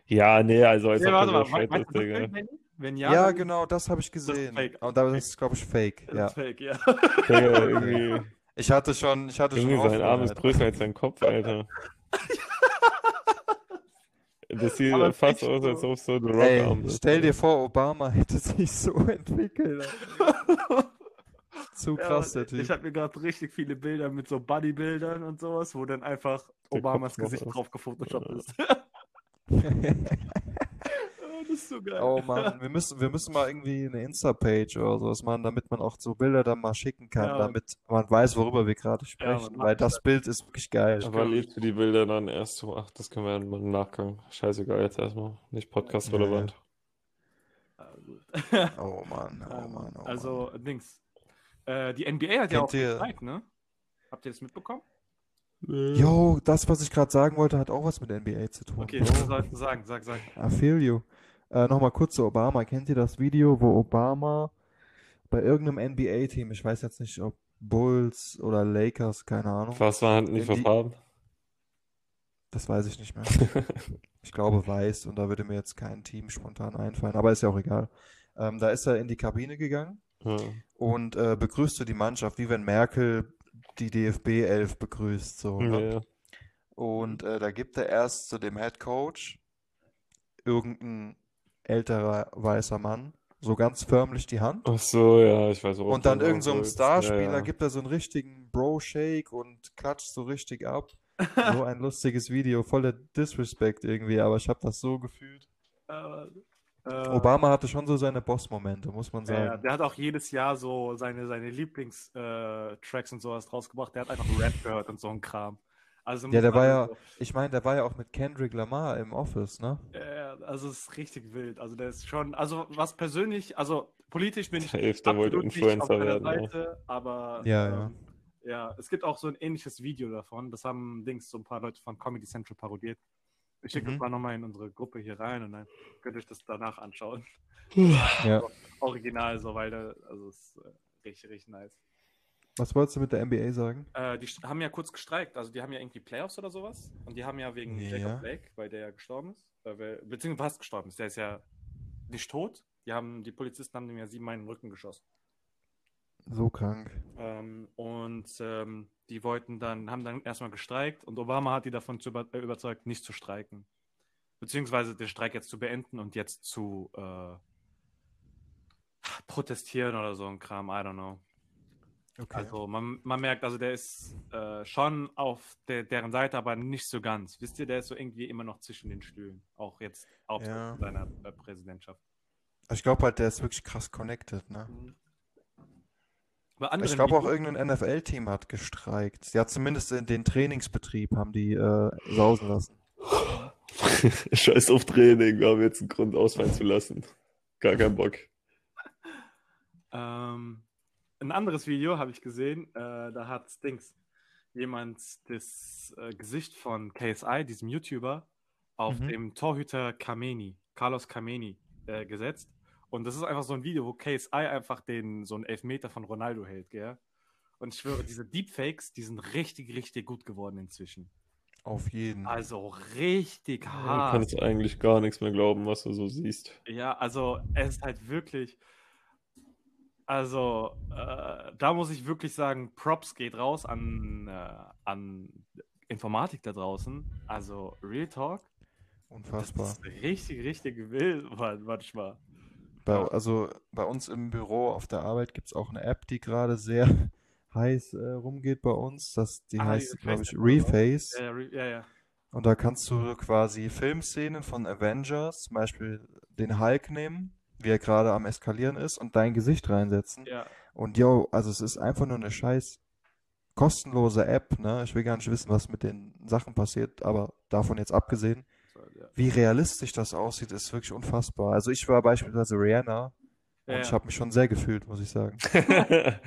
Speaker 1: Ja, nee, also als
Speaker 2: Nee,
Speaker 1: ob
Speaker 2: warte mal,
Speaker 1: so
Speaker 2: meinst
Speaker 1: ist,
Speaker 2: das
Speaker 1: Digga.
Speaker 2: Wenn ja,
Speaker 3: Ja,
Speaker 2: dann
Speaker 3: genau, das habe ich
Speaker 2: ist
Speaker 3: gesehen.
Speaker 2: fake.
Speaker 3: Und da ist es, glaube ich, fake.
Speaker 2: ist
Speaker 3: Ja.
Speaker 2: das Fake, ja.
Speaker 1: Digga, irgendwie,
Speaker 3: Ich hatte schon, ich hatte schon
Speaker 1: irgendwie sein Arm ist größer als sein Kopf, Alter. Das sieht
Speaker 2: Aber
Speaker 1: fast aus,
Speaker 2: so.
Speaker 1: als ob so The
Speaker 3: Alter.
Speaker 1: Rock
Speaker 3: Ey,
Speaker 1: Arm ist.
Speaker 3: stell dir vor, Obama hätte sich so entwickelt. Zu
Speaker 2: Ja,
Speaker 3: krass, der
Speaker 2: Ich
Speaker 3: Typ.
Speaker 2: habe mir gerade richtig viele Bilder mit so Bodybuildern und sowas, wo dann einfach
Speaker 1: Der
Speaker 2: Obamas
Speaker 1: Kopf
Speaker 2: Gesicht
Speaker 1: ist.
Speaker 2: drauf gefotoshoppt
Speaker 1: Ja.
Speaker 2: ist. das ist so geil.
Speaker 3: Oh Mann, wir müssen, wir müssen mal irgendwie eine Insta-Page oder sowas machen, damit man auch so Bilder dann mal schicken kann,
Speaker 2: Ja.
Speaker 3: damit man weiß, worüber wir gerade sprechen,
Speaker 2: mach
Speaker 3: weil
Speaker 2: das.
Speaker 3: das Bild ist wirklich geil.
Speaker 1: Aber lädst du die Bilder dann erst so? Ach, das können wir dann mal im Nachgang. Scheißegal, jetzt erstmal. Nicht podcast-relevant.
Speaker 2: Gut.
Speaker 3: Oh Mann, oh
Speaker 2: Ähm,
Speaker 3: Mann, oh
Speaker 2: also, Dings. Äh, die NBA hat ja
Speaker 3: Kennt
Speaker 2: auch
Speaker 3: ihr-
Speaker 2: gezeigt, ne? Habt ihr das mitbekommen?
Speaker 3: Mann. Yo, das, was ich gerade sagen wollte, hat auch was mit NBA zu tun.
Speaker 2: Okay, was sollst du sagen? Sag, sag.
Speaker 3: I feel you. Äh, Nochmal kurz zu Obama. Kennt ihr das Video, wo Obama bei irgendeinem NBA-Team, ich weiß jetzt nicht, ob Bulls oder Lakers, keine Ahnung,
Speaker 1: Was nicht für
Speaker 3: Die-
Speaker 1: Farben?
Speaker 3: das weiß ich nicht mehr. Ich glaube weiß und da würde mir jetzt kein Team spontan einfallen, aber ist ja auch egal. Ähm, da ist er in die Kabine gegangen
Speaker 1: Ja.
Speaker 3: und äh, begrüßte die Mannschaft, wie wenn Merkel die DFB 11 begrüßt, so, ne?
Speaker 1: Ja.
Speaker 3: Und äh, da gibt er erst zu dem Head Coach irgendein älterer weißer Mann so ganz förmlich die Hand.
Speaker 1: Ach so, ja, ich weiß auch.
Speaker 3: Und dann
Speaker 1: was du
Speaker 3: irgend so einem. Starspieler
Speaker 1: Ja, ja.
Speaker 3: gibt er so einen richtigen Bro-Shake und klatscht so richtig ab. So ein lustiges Video, voller Disrespect irgendwie, aber ich habe das so gefühlt.
Speaker 2: Äh, äh,
Speaker 3: Obama hatte schon so seine Boss-Momente, muss man
Speaker 2: Ja, ja,
Speaker 3: sagen.
Speaker 2: der hat auch jedes Jahr so seine, seine Lieblings-Tracks und sowas rausgebracht. Der hat einfach Rap gehört und so ein Kram. Also
Speaker 3: Ja, der war ja,
Speaker 2: so-
Speaker 3: ich meine, der war ja auch mit Kendrick Lamar im Office, ne?
Speaker 2: Ja, also es ist richtig wild. Also der ist schon, also was persönlich, also politisch bin ich
Speaker 1: Safe, der wollte
Speaker 2: absolut nicht auf
Speaker 1: Influencer werden. ne?
Speaker 2: Seite, aber
Speaker 3: Ja, ja.
Speaker 2: ähm, ja, es gibt auch so ein ähnliches Video davon. Das haben Dings so ein paar Leute von Comedy Central parodiert. Ich schicke das
Speaker 3: Mhm.
Speaker 2: mal nochmal in unsere Gruppe hier rein und dann könnt ihr euch das danach anschauen.
Speaker 3: Ja.
Speaker 2: Original so, weil da, also es ist äh, richtig, richtig nice.
Speaker 3: Was wolltest du mit der NBA sagen?
Speaker 2: Äh, die haben ja kurz gestreikt, also die haben ja irgendwie Playoffs oder sowas. Und die haben ja wegen
Speaker 3: Ja.
Speaker 2: Jacob Blake, weil der ja gestorben ist, äh, beziehungsweise fast gestorben ist, der ist ja nicht tot. Die haben, die Polizisten haben dem ja siebenmal in den Rücken geschossen.
Speaker 3: So krank.
Speaker 2: Ähm, und ähm, die wollten dann, haben dann erstmal gestreikt und Obama hat die davon über, äh, überzeugt, nicht zu streiken. Beziehungsweise den Streik jetzt zu beenden und jetzt zu äh, protestieren oder so ein Kram, I don't know.
Speaker 3: Okay.
Speaker 2: Also man, man merkt, also der ist äh, schon auf der, deren Seite, aber nicht so ganz. Wisst ihr, der ist so irgendwie immer noch zwischen den Stühlen. Auch jetzt auf
Speaker 3: Ja.
Speaker 2: seiner äh, Präsidentschaft.
Speaker 3: Ich glaube halt, der ist wirklich krass connected, ne?
Speaker 2: Anderen
Speaker 3: Ich glaube auch irgendein NFL-Team hat gestreikt. Ja, zumindest in den Trainingsbetrieb haben die äh, sausen lassen.
Speaker 1: Scheiß auf Training, wir haben jetzt einen Grund ausfallen zu lassen. Gar keinen Bock.
Speaker 2: Ähm, ein anderes Video habe ich gesehen, äh, da hat Dings jemand das äh, Gesicht von KSI, diesem YouTuber, auf
Speaker 3: Mhm.
Speaker 2: dem Torhüter Kameni, Carlos Kameni, äh, gesetzt. Und das ist einfach so ein Video, wo KSI einfach den so einen Elfmeter von Ronaldo hält, gell? Und ich schwöre, diese Deepfakes, die sind richtig, richtig gut geworden inzwischen.
Speaker 3: Auf jeden.
Speaker 2: Also richtig
Speaker 1: Du
Speaker 2: hart.
Speaker 1: kannst eigentlich gar nichts mehr glauben, was du so siehst.
Speaker 2: Ja, also es ist halt wirklich. Also, äh, da muss ich wirklich sagen, Props geht raus an, äh, an Informatik da draußen. Also, Real Talk, das
Speaker 3: Unfassbar.
Speaker 2: ist richtig, richtig wild man- manchmal.
Speaker 3: Bei, also bei uns im Büro auf der Arbeit gibt es auch eine App, die gerade sehr heiß äh, rumgeht bei uns. Das, die
Speaker 2: Ah,
Speaker 3: heißt, glaube ich? Reface.
Speaker 2: Ja, ja, ja.
Speaker 3: Und da kannst du quasi Filmszenen von Avengers, zum Beispiel den Hulk nehmen, wie er gerade am Eskalieren ist, und dein Gesicht reinsetzen.
Speaker 2: ja.
Speaker 3: Und yo, also es ist einfach nur eine scheiß kostenlose App, ne? Ich will gar nicht wissen, was mit den Sachen passiert, aber davon jetzt abgesehen, wie realistisch das aussieht, ist wirklich unfassbar. Also ich war beispielsweise Rihanna und
Speaker 2: Ja,
Speaker 3: ich
Speaker 2: ja.
Speaker 3: habe mich schon sehr gefühlt, muss ich sagen.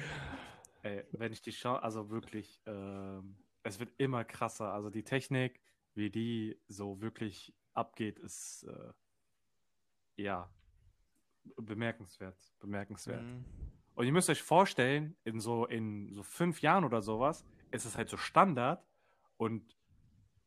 Speaker 2: Ey, wenn ich die schaue, also wirklich, ähm, es wird immer krasser. Also die Technik, wie die so wirklich abgeht, ist äh, ja bemerkenswert, bemerkenswert.
Speaker 3: Mhm.
Speaker 2: Und ihr müsst euch vorstellen, in so in so fünf Jahren oder sowas ist es halt so Standard und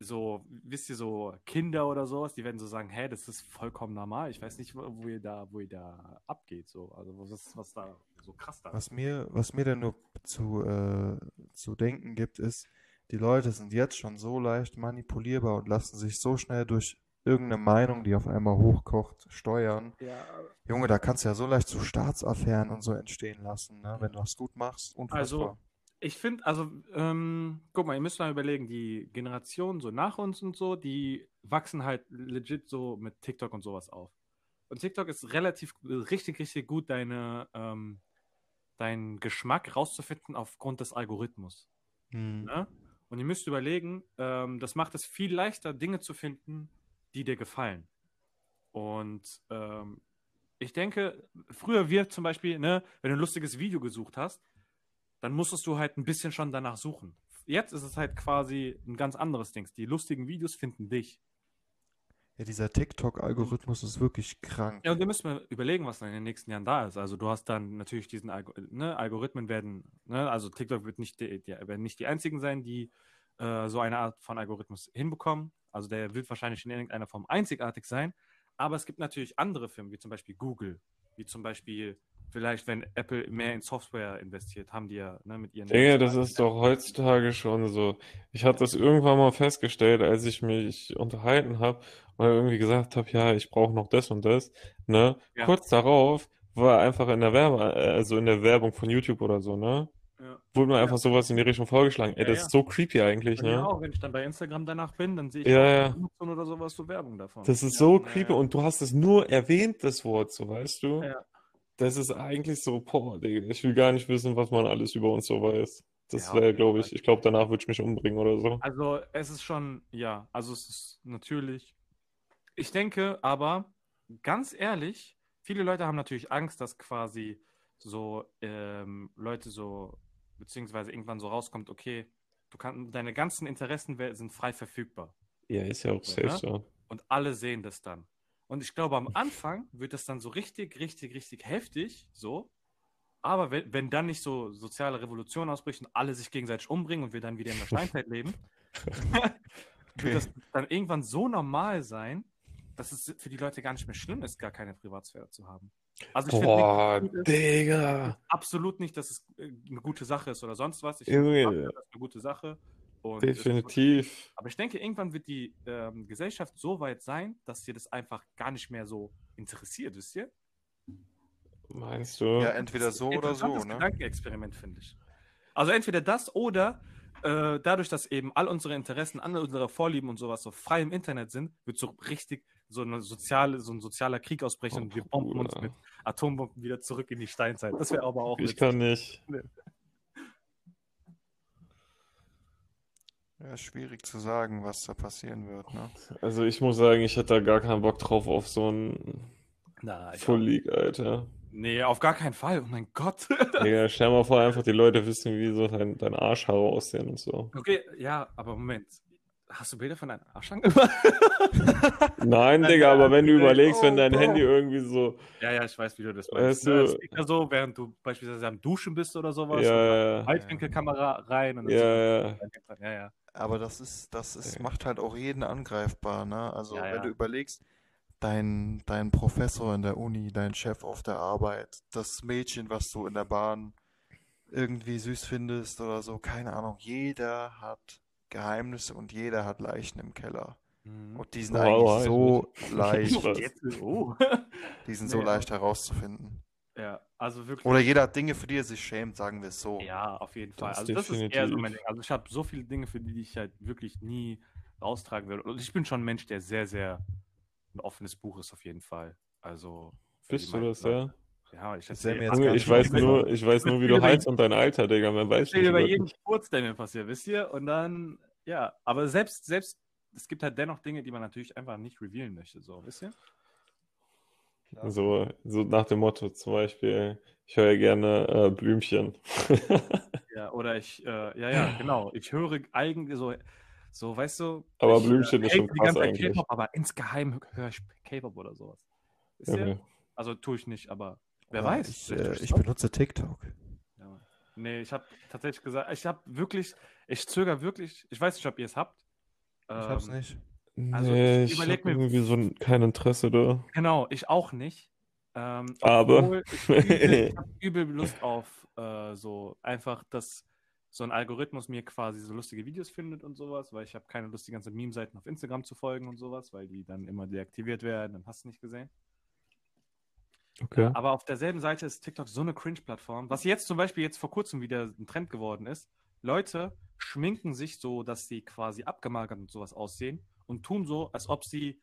Speaker 2: so, wisst ihr, so Kinder oder sowas, die werden so sagen, hä, das ist vollkommen normal. Ich weiß nicht, wo ihr da, wo ihr da abgeht, so. Also was, was da so krass da ist.
Speaker 3: Was mir, was mir dann nur zu, äh, zu denken gibt, ist, die Leute sind jetzt schon so leicht manipulierbar und lassen sich so schnell durch irgendeine Meinung, die auf einmal hochkocht, steuern.
Speaker 2: Ja,
Speaker 3: Junge, da kannst du ja so leicht so Staatsaffären und so entstehen lassen, ne? Wenn du das gut machst. Unfassbar.
Speaker 2: Also, ich finde, also, ähm, guck mal, ihr müsst mal überlegen, die Generationen so nach uns und so, die wachsen halt legit so mit TikTok und sowas auf. Und TikTok ist relativ, richtig, richtig gut, deine, ähm, deinen Geschmack rauszufinden aufgrund des Algorithmus.
Speaker 3: Hm.
Speaker 2: Ne? Und ihr müsst überlegen, ähm, das macht es viel leichter, Dinge zu finden, die dir gefallen. Und ähm, ich denke, früher wir zum Beispiel, ne, wenn du ein lustiges Video gesucht hast, dann musstest du halt ein bisschen schon danach suchen. Jetzt ist es halt quasi ein ganz anderes Ding. Die lustigen Videos finden dich.
Speaker 3: Ja, dieser TikTok-Algorithmus ist wirklich krank.
Speaker 2: Ja, und wir müssen mal überlegen, was dann in den nächsten Jahren da ist. Also du hast dann natürlich diesen Algo ne, Algorithmen werden, ne, also TikTok wird nicht die, die, werden nicht die einzigen sein, die äh, so eine Art von Algorithmus hinbekommen. Also der wird wahrscheinlich in irgendeiner Form einzigartig sein. Aber es gibt natürlich andere Firmen, wie zum Beispiel Google, wie zum Beispiel vielleicht, wenn Apple mehr in Software investiert, haben die ja ne, mit ihren.
Speaker 1: Digga, das ist doch heutzutage schon so. Ich hatte das irgendwann mal festgestellt, als ich mich unterhalten habe und irgendwie gesagt habe, ja, ich brauche noch das und das, ne?
Speaker 2: Ja.
Speaker 1: Kurz darauf war einfach in der Werbe, also in der Werbung von YouTube oder so, ne?
Speaker 2: Ja.
Speaker 1: Wurde mir
Speaker 2: Ja.
Speaker 1: einfach sowas in die Richtung vorgeschlagen. Ey,
Speaker 2: Ja,
Speaker 1: das
Speaker 2: ja.
Speaker 1: ist so creepy eigentlich, ne?
Speaker 2: auch, wenn ich dann bei Instagram danach bin, dann sehe ich
Speaker 1: Ja, ja.
Speaker 2: oder sowas so Werbung davon.
Speaker 1: Das ist
Speaker 2: Ja,
Speaker 1: so
Speaker 2: ja,
Speaker 1: creepy
Speaker 2: ja.
Speaker 1: und du hast es nur erwähnt, das Wort, so weißt du?
Speaker 2: Ja.
Speaker 1: Das ist eigentlich so, boah, Digga, ich will gar nicht wissen, was man alles über uns so weiß. Das
Speaker 2: Ja,
Speaker 1: wäre, glaube ich, ich glaube, danach würde ich mich umbringen oder so.
Speaker 2: Also es ist schon, ja, also es ist natürlich. Ich denke aber, ganz ehrlich, viele Leute haben natürlich Angst, dass quasi so ähm, Leute so, beziehungsweise irgendwann so rauskommt, okay, du kannst, deine ganzen Interessen sind frei verfügbar.
Speaker 1: Ja, ist ja auch
Speaker 2: So,
Speaker 1: safe
Speaker 2: ne?
Speaker 1: so.
Speaker 2: Und alle sehen das dann. Und ich glaube, am Anfang wird das dann so richtig, richtig, richtig heftig, so. Aber wenn, wenn dann nicht so soziale Revolution ausbricht und alle sich gegenseitig umbringen und wir dann wieder in der Steinzeit leben, wird das dann irgendwann so normal sein, dass es für die Leute gar nicht mehr schlimm ist, gar keine Privatsphäre zu haben. Also ich finde
Speaker 1: Boah,
Speaker 2: nicht, ist.
Speaker 1: Digga.
Speaker 2: absolut nicht, dass es äh, eine gute Sache ist oder sonst was. Ich finde, das ist eine gute Sache.
Speaker 1: Definitiv.
Speaker 2: aber ich denke, irgendwann wird die ähm, Gesellschaft so weit sein, dass dir das einfach gar nicht mehr so interessiert, wisst ihr?
Speaker 1: Meinst du?
Speaker 3: Ja, entweder so oder so,
Speaker 2: Interessantes
Speaker 3: ne?
Speaker 2: Gedankenexperiment, finde ich. Also entweder das oder äh, dadurch, dass eben all unsere Interessen, alle unsere Vorlieben und sowas so frei im Internet sind, wird so richtig so, eine soziale, so ein sozialer Krieg ausbrechen
Speaker 1: Oh,
Speaker 2: und wir bomben uns
Speaker 1: Bruder.
Speaker 2: mit Atombomben wieder zurück in die Steinzeit. Das wäre aber auch
Speaker 1: Ich
Speaker 2: witzig.
Speaker 1: kann nicht.
Speaker 3: Ja, schwierig zu sagen, was da passieren wird, ne?
Speaker 1: Also ich muss sagen, ich hätte da gar keinen Bock drauf auf so ein Full League, Alter.
Speaker 2: Nee, auf gar keinen Fall. Oh mein Gott.
Speaker 1: Digga, stell mal vor, einfach die Leute wissen, wie so dein, dein Arschhaare aussehen und so.
Speaker 2: Okay, ja, aber Moment. Hast du Bilder von deinen gemacht?
Speaker 1: Nein, Digga, aber wenn du überlegst, wenn
Speaker 3: oh,
Speaker 1: dein. Handy irgendwie so,
Speaker 2: ja, ja, ich weiß, wie du das
Speaker 1: Weißt
Speaker 2: meinst. ne?
Speaker 1: du-
Speaker 2: Speaker so, während du beispielsweise am Duschen bist oder sowas.
Speaker 1: ja,
Speaker 2: und
Speaker 1: ja,
Speaker 2: Weitwinkelkamera rein und dann
Speaker 1: ja, ja.
Speaker 2: man- ja, ja.
Speaker 3: Aber das ist, das ist,
Speaker 1: Ja.
Speaker 3: macht halt auch jeden angreifbar, ne? Also
Speaker 2: Ja,
Speaker 3: wenn
Speaker 2: ja.
Speaker 3: du überlegst, dein, dein Professor in der Uni, dein Chef auf der Arbeit, das Mädchen, was du in der Bahn irgendwie süß findest oder so, keine Ahnung, jeder hat Geheimnisse und jeder hat Leichen im Keller.
Speaker 2: Mhm.
Speaker 3: Und die sind
Speaker 1: Oh,
Speaker 3: eigentlich
Speaker 1: oh, ich
Speaker 3: so leicht,
Speaker 2: oh.
Speaker 3: die sind so
Speaker 2: Nee,
Speaker 3: leicht herauszufinden.
Speaker 2: ja, also wirklich.
Speaker 3: Oder jeder hat Dinge, für die er sich schämt, sagen wir es so.
Speaker 2: Ja, auf jeden Fall.
Speaker 1: Das
Speaker 2: also das ist eher so
Speaker 1: definitiv.
Speaker 2: mein Ding. Also ich habe so viele Dinge, für die ich halt wirklich nie raustragen würde. Und ich bin schon ein Mensch, der sehr, sehr ein offenes Buch ist auf jeden Fall. Also
Speaker 1: Bist du das,
Speaker 2: meisten
Speaker 1: ja?
Speaker 2: Ja, ich
Speaker 1: ich
Speaker 3: nicht
Speaker 1: weiß nur, ich weiß nur, wie du heißt und dein Alter, Digga. Mehr weiß
Speaker 2: Ich
Speaker 1: ich
Speaker 2: rede
Speaker 1: nicht
Speaker 2: über jeden. Furz, der mir passiert, wisst ihr? Und dann, ja, aber selbst, selbst, es gibt halt dennoch Dinge, die man natürlich einfach nicht revealen möchte, so, wisst ihr?
Speaker 1: So, so nach dem Motto zum Beispiel, ich höre gerne äh, Blümchen.
Speaker 2: Ja, oder ich, äh, ja, ja, genau. Ich höre eigentlich so, so, weißt du,
Speaker 1: Aber
Speaker 2: ich,
Speaker 1: Blümchen ist
Speaker 2: hate
Speaker 1: schon krass eigentlich.
Speaker 2: K-Pop, aber insgeheim höre ich K-Pop oder sowas. Wisst ihr?
Speaker 1: Okay.
Speaker 2: Also tue ich nicht, aber wer
Speaker 3: Ja,
Speaker 2: weiß.
Speaker 3: Ich, äh, ich benutze TikTok.
Speaker 2: Ja, nee, ich habe tatsächlich gesagt, ich habe wirklich, ich zögere wirklich, ich weiß nicht, ob ihr es habt.
Speaker 3: Ich hab's
Speaker 2: Ähm,
Speaker 3: nicht.
Speaker 2: Also,
Speaker 1: Nee,
Speaker 2: ich
Speaker 1: ich
Speaker 2: überleg
Speaker 1: habe
Speaker 2: mir-
Speaker 1: irgendwie so ein- kein Interesse da.
Speaker 2: Genau, ich auch nicht. Ähm,
Speaker 1: Aber-
Speaker 2: ich übel, ich hab übel Lust auf äh, so einfach, dass so ein Algorithmus mir quasi so lustige Videos findet und sowas, weil ich habe keine Lust, die ganzen Meme-Seiten auf Instagram zu folgen und sowas, weil die dann immer deaktiviert werden, dann hast du nicht gesehen.
Speaker 1: Okay.
Speaker 2: Aber auf derselben Seite ist TikTok so eine Cringe-Plattform, was jetzt zum Beispiel jetzt vor kurzem wieder ein Trend geworden ist. Leute schminken sich so, dass sie quasi abgemagert und sowas aussehen und tun so, als ob sie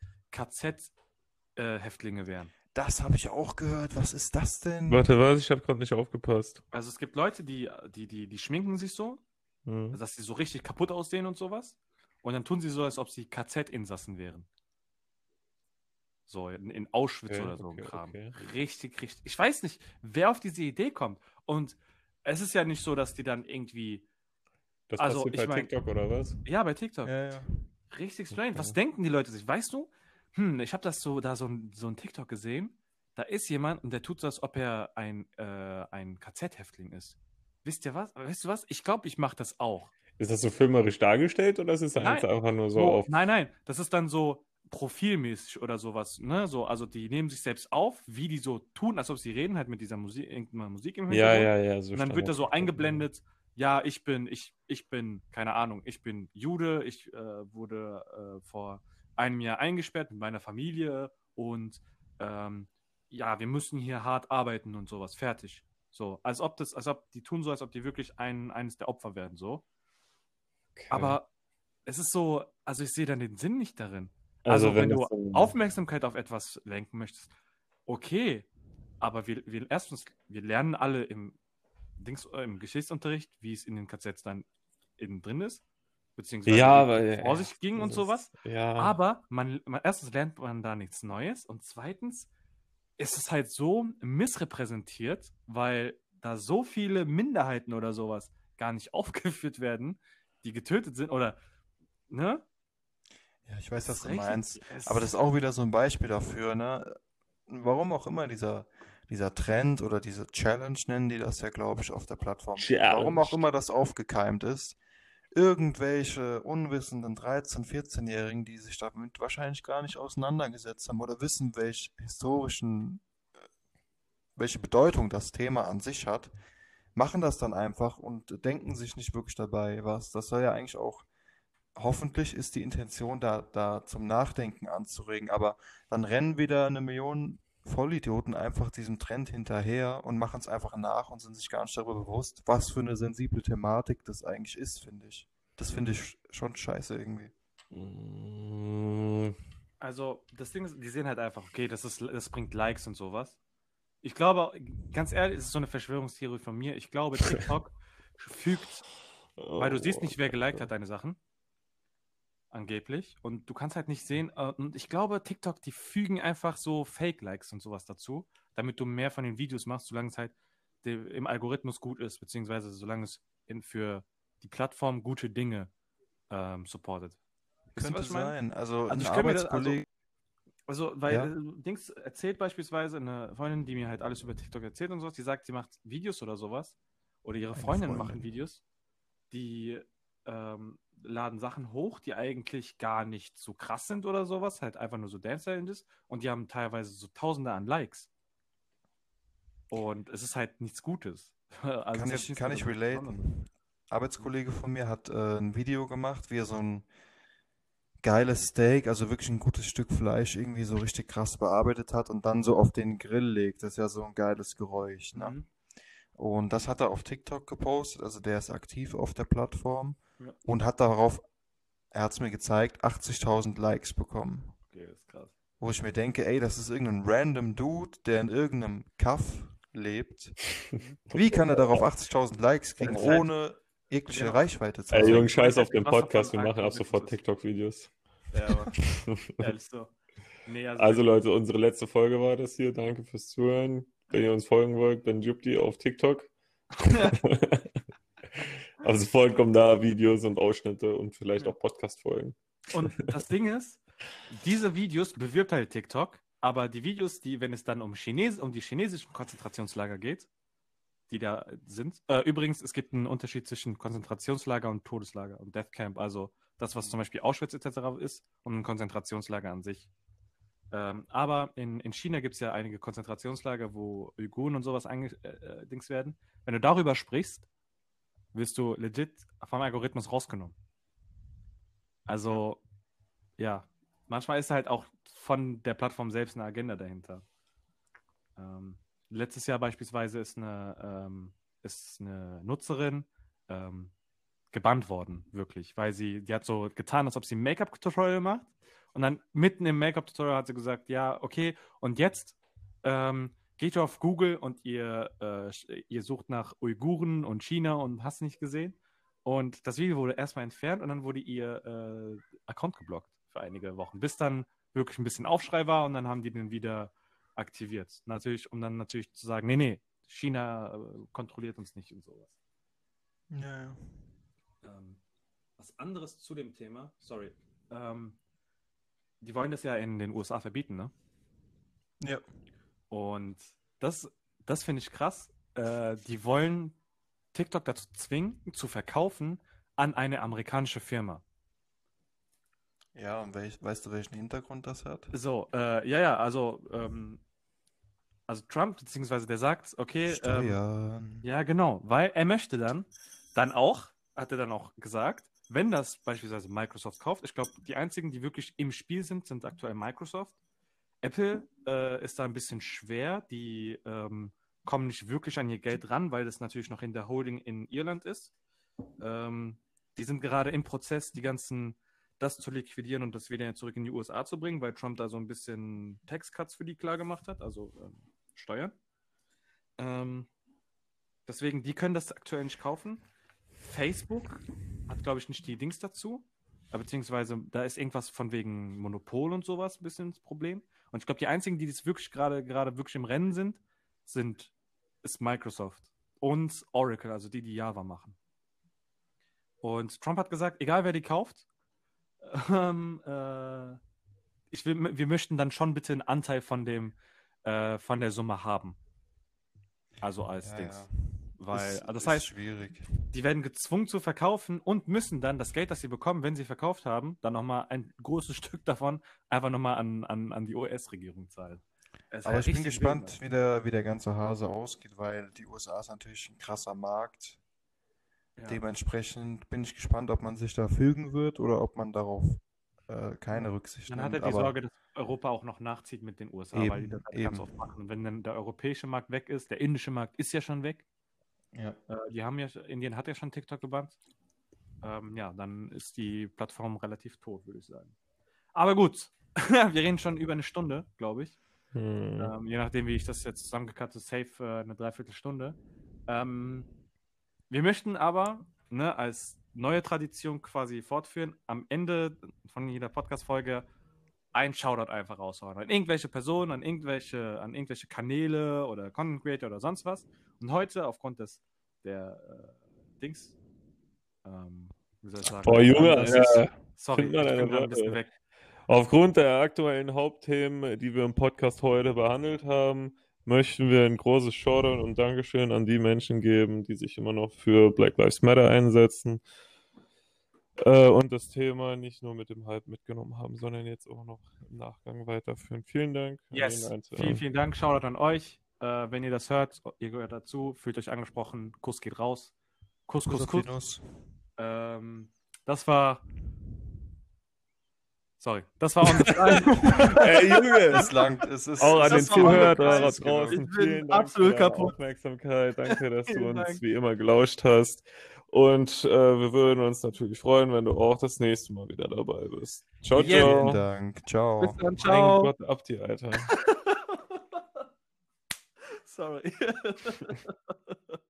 Speaker 2: KZ-Häftlinge wären.
Speaker 3: Das habe ich auch gehört. Was ist das denn?
Speaker 1: Warte, was? Ich habe gerade nicht aufgepasst.
Speaker 2: Also es gibt Leute, die, die, die, die schminken sich so,
Speaker 1: Hm.
Speaker 2: dass sie so richtig kaputt aussehen und sowas. Und dann tun sie so, als ob sie KZ-Insassen wären. So, in, in Auschwitz
Speaker 1: Okay,
Speaker 2: oder so
Speaker 1: okay,
Speaker 2: Kram.
Speaker 1: okay.
Speaker 2: Richtig, richtig. Ich weiß nicht, wer auf diese Idee kommt. Und es ist ja nicht so, dass die dann irgendwie.
Speaker 1: Das
Speaker 2: Also,
Speaker 1: passiert bei
Speaker 2: mein-
Speaker 1: TikTok oder was?
Speaker 2: Ja, bei TikTok.
Speaker 3: Ja, ja.
Speaker 2: Richtig strange. Was denken die Leute sich? Weißt du? Hm, ich habe das so, da so ein, so ein TikTok gesehen. Da ist jemand und der tut so, als ob er ein, äh, ein KZ-Häftling ist. Wisst ihr was? Weißt du was? Ich glaube, ich mache das auch.
Speaker 1: Ist das so filmerisch dargestellt oder ist es einfach nur so
Speaker 2: So,
Speaker 1: auf.
Speaker 2: nein, nein, das ist dann so profilmäßig oder sowas, ne? So, also die nehmen sich selbst auf, wie die so tun, als ob sie reden, halt mit dieser Musik, irgendeiner Musik im
Speaker 1: Ja,
Speaker 2: Hintergrund.
Speaker 1: ja, ja. So
Speaker 2: Und dann wird da so eingeblendet, ja, ich bin, ich, ich bin, keine Ahnung, ich bin Jude, ich äh, wurde äh, vor einem Jahr eingesperrt mit meiner Familie und ähm, ja, wir müssen hier hart arbeiten und sowas, fertig. So, als ob das, als ob die tun so, als ob die wirklich ein, eines der Opfer werden, so.
Speaker 1: Okay.
Speaker 2: Aber es ist so, also ich sehe dann den Sinn nicht darin.
Speaker 1: Also,
Speaker 2: Also, wenn,
Speaker 1: wenn
Speaker 2: du
Speaker 1: dann-
Speaker 2: Aufmerksamkeit auf etwas lenken möchtest, okay, aber wir, wir erstens, wir lernen alle im, Dings, äh, im Geschichtsunterricht, wie es in den KZs dann innen drin ist, beziehungsweise
Speaker 1: Ja,
Speaker 2: wie
Speaker 1: aber-
Speaker 2: es vor sich ging und
Speaker 1: das
Speaker 2: sowas.
Speaker 1: ist- Ja.
Speaker 2: Aber man, man, erstens lernt man da nichts Neues und zweitens ist es halt so missrepräsentiert, weil da so viele Minderheiten oder sowas gar nicht aufgeführt werden, die getötet sind oder, ne?
Speaker 3: Ja, ich weiß, was du meinst. Aber das ist auch wieder so ein Beispiel dafür, ne? Warum auch immer dieser, dieser Trend oder diese Challenge nennen die das ja, glaube ich, auf der Plattform. Warum auch
Speaker 1: Challenge.
Speaker 3: immer das aufgekeimt ist. Irgendwelche unwissenden 13-, 14-Jährigen, die sich damit wahrscheinlich gar nicht auseinandergesetzt haben oder wissen, welch historischen, äh, welche Bedeutung das Thema an sich hat, machen das dann einfach und denken sich nicht wirklich dabei was. Das soll ja eigentlich auch hoffentlich ist die Intention da, da zum Nachdenken anzuregen, aber dann rennen wieder eine Million Vollidioten einfach diesem Trend hinterher und machen es einfach nach und sind sich gar nicht darüber bewusst, was für eine sensible Thematik das eigentlich ist, finde ich. Das finde ich schon scheiße irgendwie.
Speaker 1: Mm,
Speaker 2: Also, das Ding ist, die sehen halt einfach, okay, das, ist, das bringt Likes und sowas. Ich glaube, ganz ehrlich, es ist so eine Verschwörungstheorie von mir. Ich glaube, TikTok fügt, weil du siehst nicht, wer geliked hat deine Sachen. Angeblich. Und du kannst halt nicht sehen. äh, Und ich glaube, TikTok, die fügen einfach so Fake-Likes und sowas dazu, damit du mehr von den Videos machst, solange es halt im Algorithmus gut ist, beziehungsweise solange es in, für die Plattform gute Dinge ähm, supportet.
Speaker 3: Könnte
Speaker 2: ich
Speaker 3: sein. Also
Speaker 2: Also ich das-
Speaker 3: Arbeitskollege,
Speaker 2: Also, weil
Speaker 3: Ja.
Speaker 2: äh, Dings erzählt beispielsweise eine Freundin, die mir halt alles über TikTok erzählt und sowas, die sagt, sie macht Videos oder sowas. Oder ihre Freundinnen
Speaker 3: Freundin.
Speaker 2: machen Videos, die ähm, laden Sachen hoch, die eigentlich gar nicht so krass sind oder sowas, halt einfach nur so Dance-Challenges und die haben teilweise so Tausende an Likes. Und es ist halt nichts Gutes. Also
Speaker 3: kann ich, kann ich relaten. Arbeitskollege von mir hat äh, ein Video gemacht, wie er so ein geiles Steak, also wirklich ein gutes Stück Fleisch irgendwie so richtig krass bearbeitet hat und dann so auf den Grill legt. Das ist ja so ein geiles Geräusch, ne?
Speaker 2: Mhm.
Speaker 3: Und das hat er auf TikTok gepostet, also der ist aktiv auf der Plattform
Speaker 2: Ja.
Speaker 3: und hat darauf, er hat es mir gezeigt, 80.000 Likes bekommen.
Speaker 2: Okay, das ist krass.
Speaker 3: Wo ich mir denke, ey, das ist irgendein random Dude, der in irgendeinem Kaff lebt. Wie kann er darauf 80.000 Likes kriegen,
Speaker 2: halt-
Speaker 3: ohne jegliche
Speaker 2: Genau.
Speaker 3: Reichweite zu
Speaker 1: Ey,
Speaker 3: haben?
Speaker 1: Jungs, scheiß auf den Podcast, wir machen ab sofort. TikTok-Videos.
Speaker 2: Ja, aber ehrlich so. Nee, also,
Speaker 1: Also Leute, unsere letzte Folge war das hier. Danke fürs Zuhören. Wenn ihr uns folgen wollt, dann Jupti auf TikTok. Ab sofort kommen da Videos und Ausschnitte und vielleicht auch Podcast-Folgen.
Speaker 2: Und das Ding ist, diese Videos bewirbt halt TikTok, aber die Videos, die, wenn es dann um, Chines um die chinesischen Konzentrationslager geht, die da sind, äh, übrigens, es gibt einen Unterschied zwischen Konzentrationslager und Todeslager und Death Camp, also das, was zum Beispiel Auschwitz etc. ist und ein Konzentrationslager an sich. Ähm, aber in, in China gibt es ja einige Konzentrationslager, wo Uiguren und sowas eingedings äh, äh, werden. Wenn du darüber sprichst, wirst du legit vom Algorithmus rausgenommen. Also, ja, manchmal ist halt auch von der Plattform selbst eine Agenda dahinter. Ähm, letztes Jahr beispielsweise ist eine, ähm, ist eine Nutzerin ähm, gebannt worden, wirklich, weil sie, die hat so getan, als ob sie ein Make-up-Tutorial macht. Und dann mitten im Make-up-Tutorial hat sie gesagt, ja, okay, und jetzt ähm, geht auf Google und ihr, äh, sch- ihr sucht nach Uiguren und China und hast nicht gesehen. Und das Video wurde erstmal entfernt und dann wurde ihr äh, Account geblockt für einige Wochen, bis dann wirklich ein bisschen Aufschrei war und dann haben die den wieder aktiviert. Natürlich, um dann natürlich zu sagen, nee, nee, China äh, kontrolliert uns nicht und sowas.
Speaker 3: Ja, ja.
Speaker 2: Ähm, was anderes zu dem Thema, sorry, ähm, die wollen das ja in den USA verbieten, ne?
Speaker 3: Ja.
Speaker 2: Und das, das finde ich krass. Äh, die wollen TikTok dazu zwingen, zu verkaufen an eine amerikanische Firma.
Speaker 3: Ja, und welch, weißt du, welchen Hintergrund das hat?
Speaker 2: So, äh, ja, ja, also, ähm, also Trump, beziehungsweise der sagt, okay, ähm, ja, genau, weil er möchte dann, dann auch, hat er dann auch gesagt, wenn das beispielsweise Microsoft kauft, ich glaube, die einzigen, die wirklich im Spiel sind, sind aktuell Microsoft. Apple äh, ist da ein bisschen schwer, die ähm, kommen nicht wirklich an ihr Geld ran, weil das natürlich noch in der Holding in Irland ist. Ähm, die sind gerade im Prozess, die ganzen, das zu liquidieren und das wieder zurück in die USA zu bringen, weil Trump da so ein bisschen Tax-Cuts für die klar gemacht hat, also ähm, Steuern. Ähm, deswegen, die können das aktuell nicht kaufen. Facebook hat, glaube ich, nicht die Dings dazu. äh, Beziehungsweise da ist irgendwas von wegen Monopol und sowas ein bisschen das Problem. Und ich glaube, die einzigen, die das wirklich gerade gerade wirklich im Rennen sind, sind ist Microsoft und Oracle, also die, die Java machen. Und Trump hat gesagt, egal wer die kauft, ähm, äh, ich will, wir möchten dann schon bitte einen Anteil von dem äh, von der Summe haben. Also als
Speaker 3: Ja,
Speaker 2: Dings.
Speaker 3: ja.
Speaker 2: Weil,
Speaker 3: Ist-
Speaker 2: also das
Speaker 3: ist
Speaker 2: heißt,
Speaker 3: schwierig.
Speaker 2: die werden gezwungen zu verkaufen und müssen dann das Geld, das sie bekommen, wenn sie verkauft haben, dann nochmal ein großes Stück davon einfach nochmal an, an, an die US-Regierung zahlen. Es
Speaker 3: Aber ich bin gespannt, wie der, wie der ganze Hase ausgeht, weil die USA ist natürlich ein krasser Markt.
Speaker 2: Ja.
Speaker 3: Dementsprechend bin ich gespannt, ob man sich da fügen wird oder ob man darauf äh, keine Rücksicht
Speaker 2: Dann hat
Speaker 3: nimmt.
Speaker 2: er die
Speaker 3: Aber
Speaker 2: Sorge, dass Europa auch noch nachzieht mit den USA, weil die
Speaker 3: Eben,
Speaker 2: das halt ganz
Speaker 3: eben.
Speaker 2: oft machen. Und wenn dann der europäische Markt weg ist, der indische Markt ist ja schon weg.
Speaker 3: Ja.
Speaker 2: Äh, die haben ja, Indien hat ja schon TikTok gebannt. Ähm, ja, dann ist die Plattform relativ tot, würde ich sagen. Aber gut, wir reden schon über eine Stunde, glaube ich.
Speaker 1: Hm.
Speaker 2: Ähm, je nachdem, wie ich das jetzt zusammengekattet safe äh, eine Dreiviertelstunde. Ähm, wir möchten aber ne, als neue Tradition quasi fortführen, am Ende von jeder Podcast-Folge ein Shoutout einfach raushauen. An irgendwelche Personen, an irgendwelche, an irgendwelche Kanäle oder Content Creator oder sonst was. Und heute, aufgrund des der äh, Dings, ähm, wie soll ich sagen?
Speaker 1: Boah, Junge,
Speaker 2: ist- Sorry, ich bin ein bisschen weg.
Speaker 1: Aufgrund der aktuellen Hauptthemen, die wir im Podcast heute behandelt haben, möchten wir ein großes Shoutout und Dankeschön an die Menschen geben, die sich immer noch für Black Lives Matter einsetzen äh, und das Thema nicht nur mit dem Hype mitgenommen haben, sondern jetzt auch noch im Nachgang weiterführen. Vielen Dank. an
Speaker 2: Yes, vielen, vielen Dank. Shoutout an euch. Äh, wenn ihr das hört, ihr gehört dazu, fühlt euch angesprochen. Kuss geht raus. Kuss, Kuss, Kuss.
Speaker 3: Nuss.
Speaker 2: Ähm, das war Sorry, das war the fly.
Speaker 1: Ey, Junge!
Speaker 3: Es langt, es ist,
Speaker 1: Auch an den
Speaker 3: ist
Speaker 1: Zuhörer
Speaker 3: genug,
Speaker 1: da draußen.
Speaker 3: genug.
Speaker 2: Ich bin
Speaker 1: Vielen Dank
Speaker 2: absolut
Speaker 1: für
Speaker 2: kaputt.
Speaker 1: Aufmerksamkeit. Danke, dass du uns
Speaker 2: Dank.
Speaker 1: wie immer gelauscht hast. Und äh, wir würden uns natürlich freuen, wenn du auch das nächste Mal wieder dabei bist. Ciao, ciao.
Speaker 3: Vielen Dank. Ciao.
Speaker 2: Bis dann,
Speaker 1: Mein
Speaker 2: ciao.
Speaker 1: Gott, ab dir, Alter.
Speaker 2: Sorry.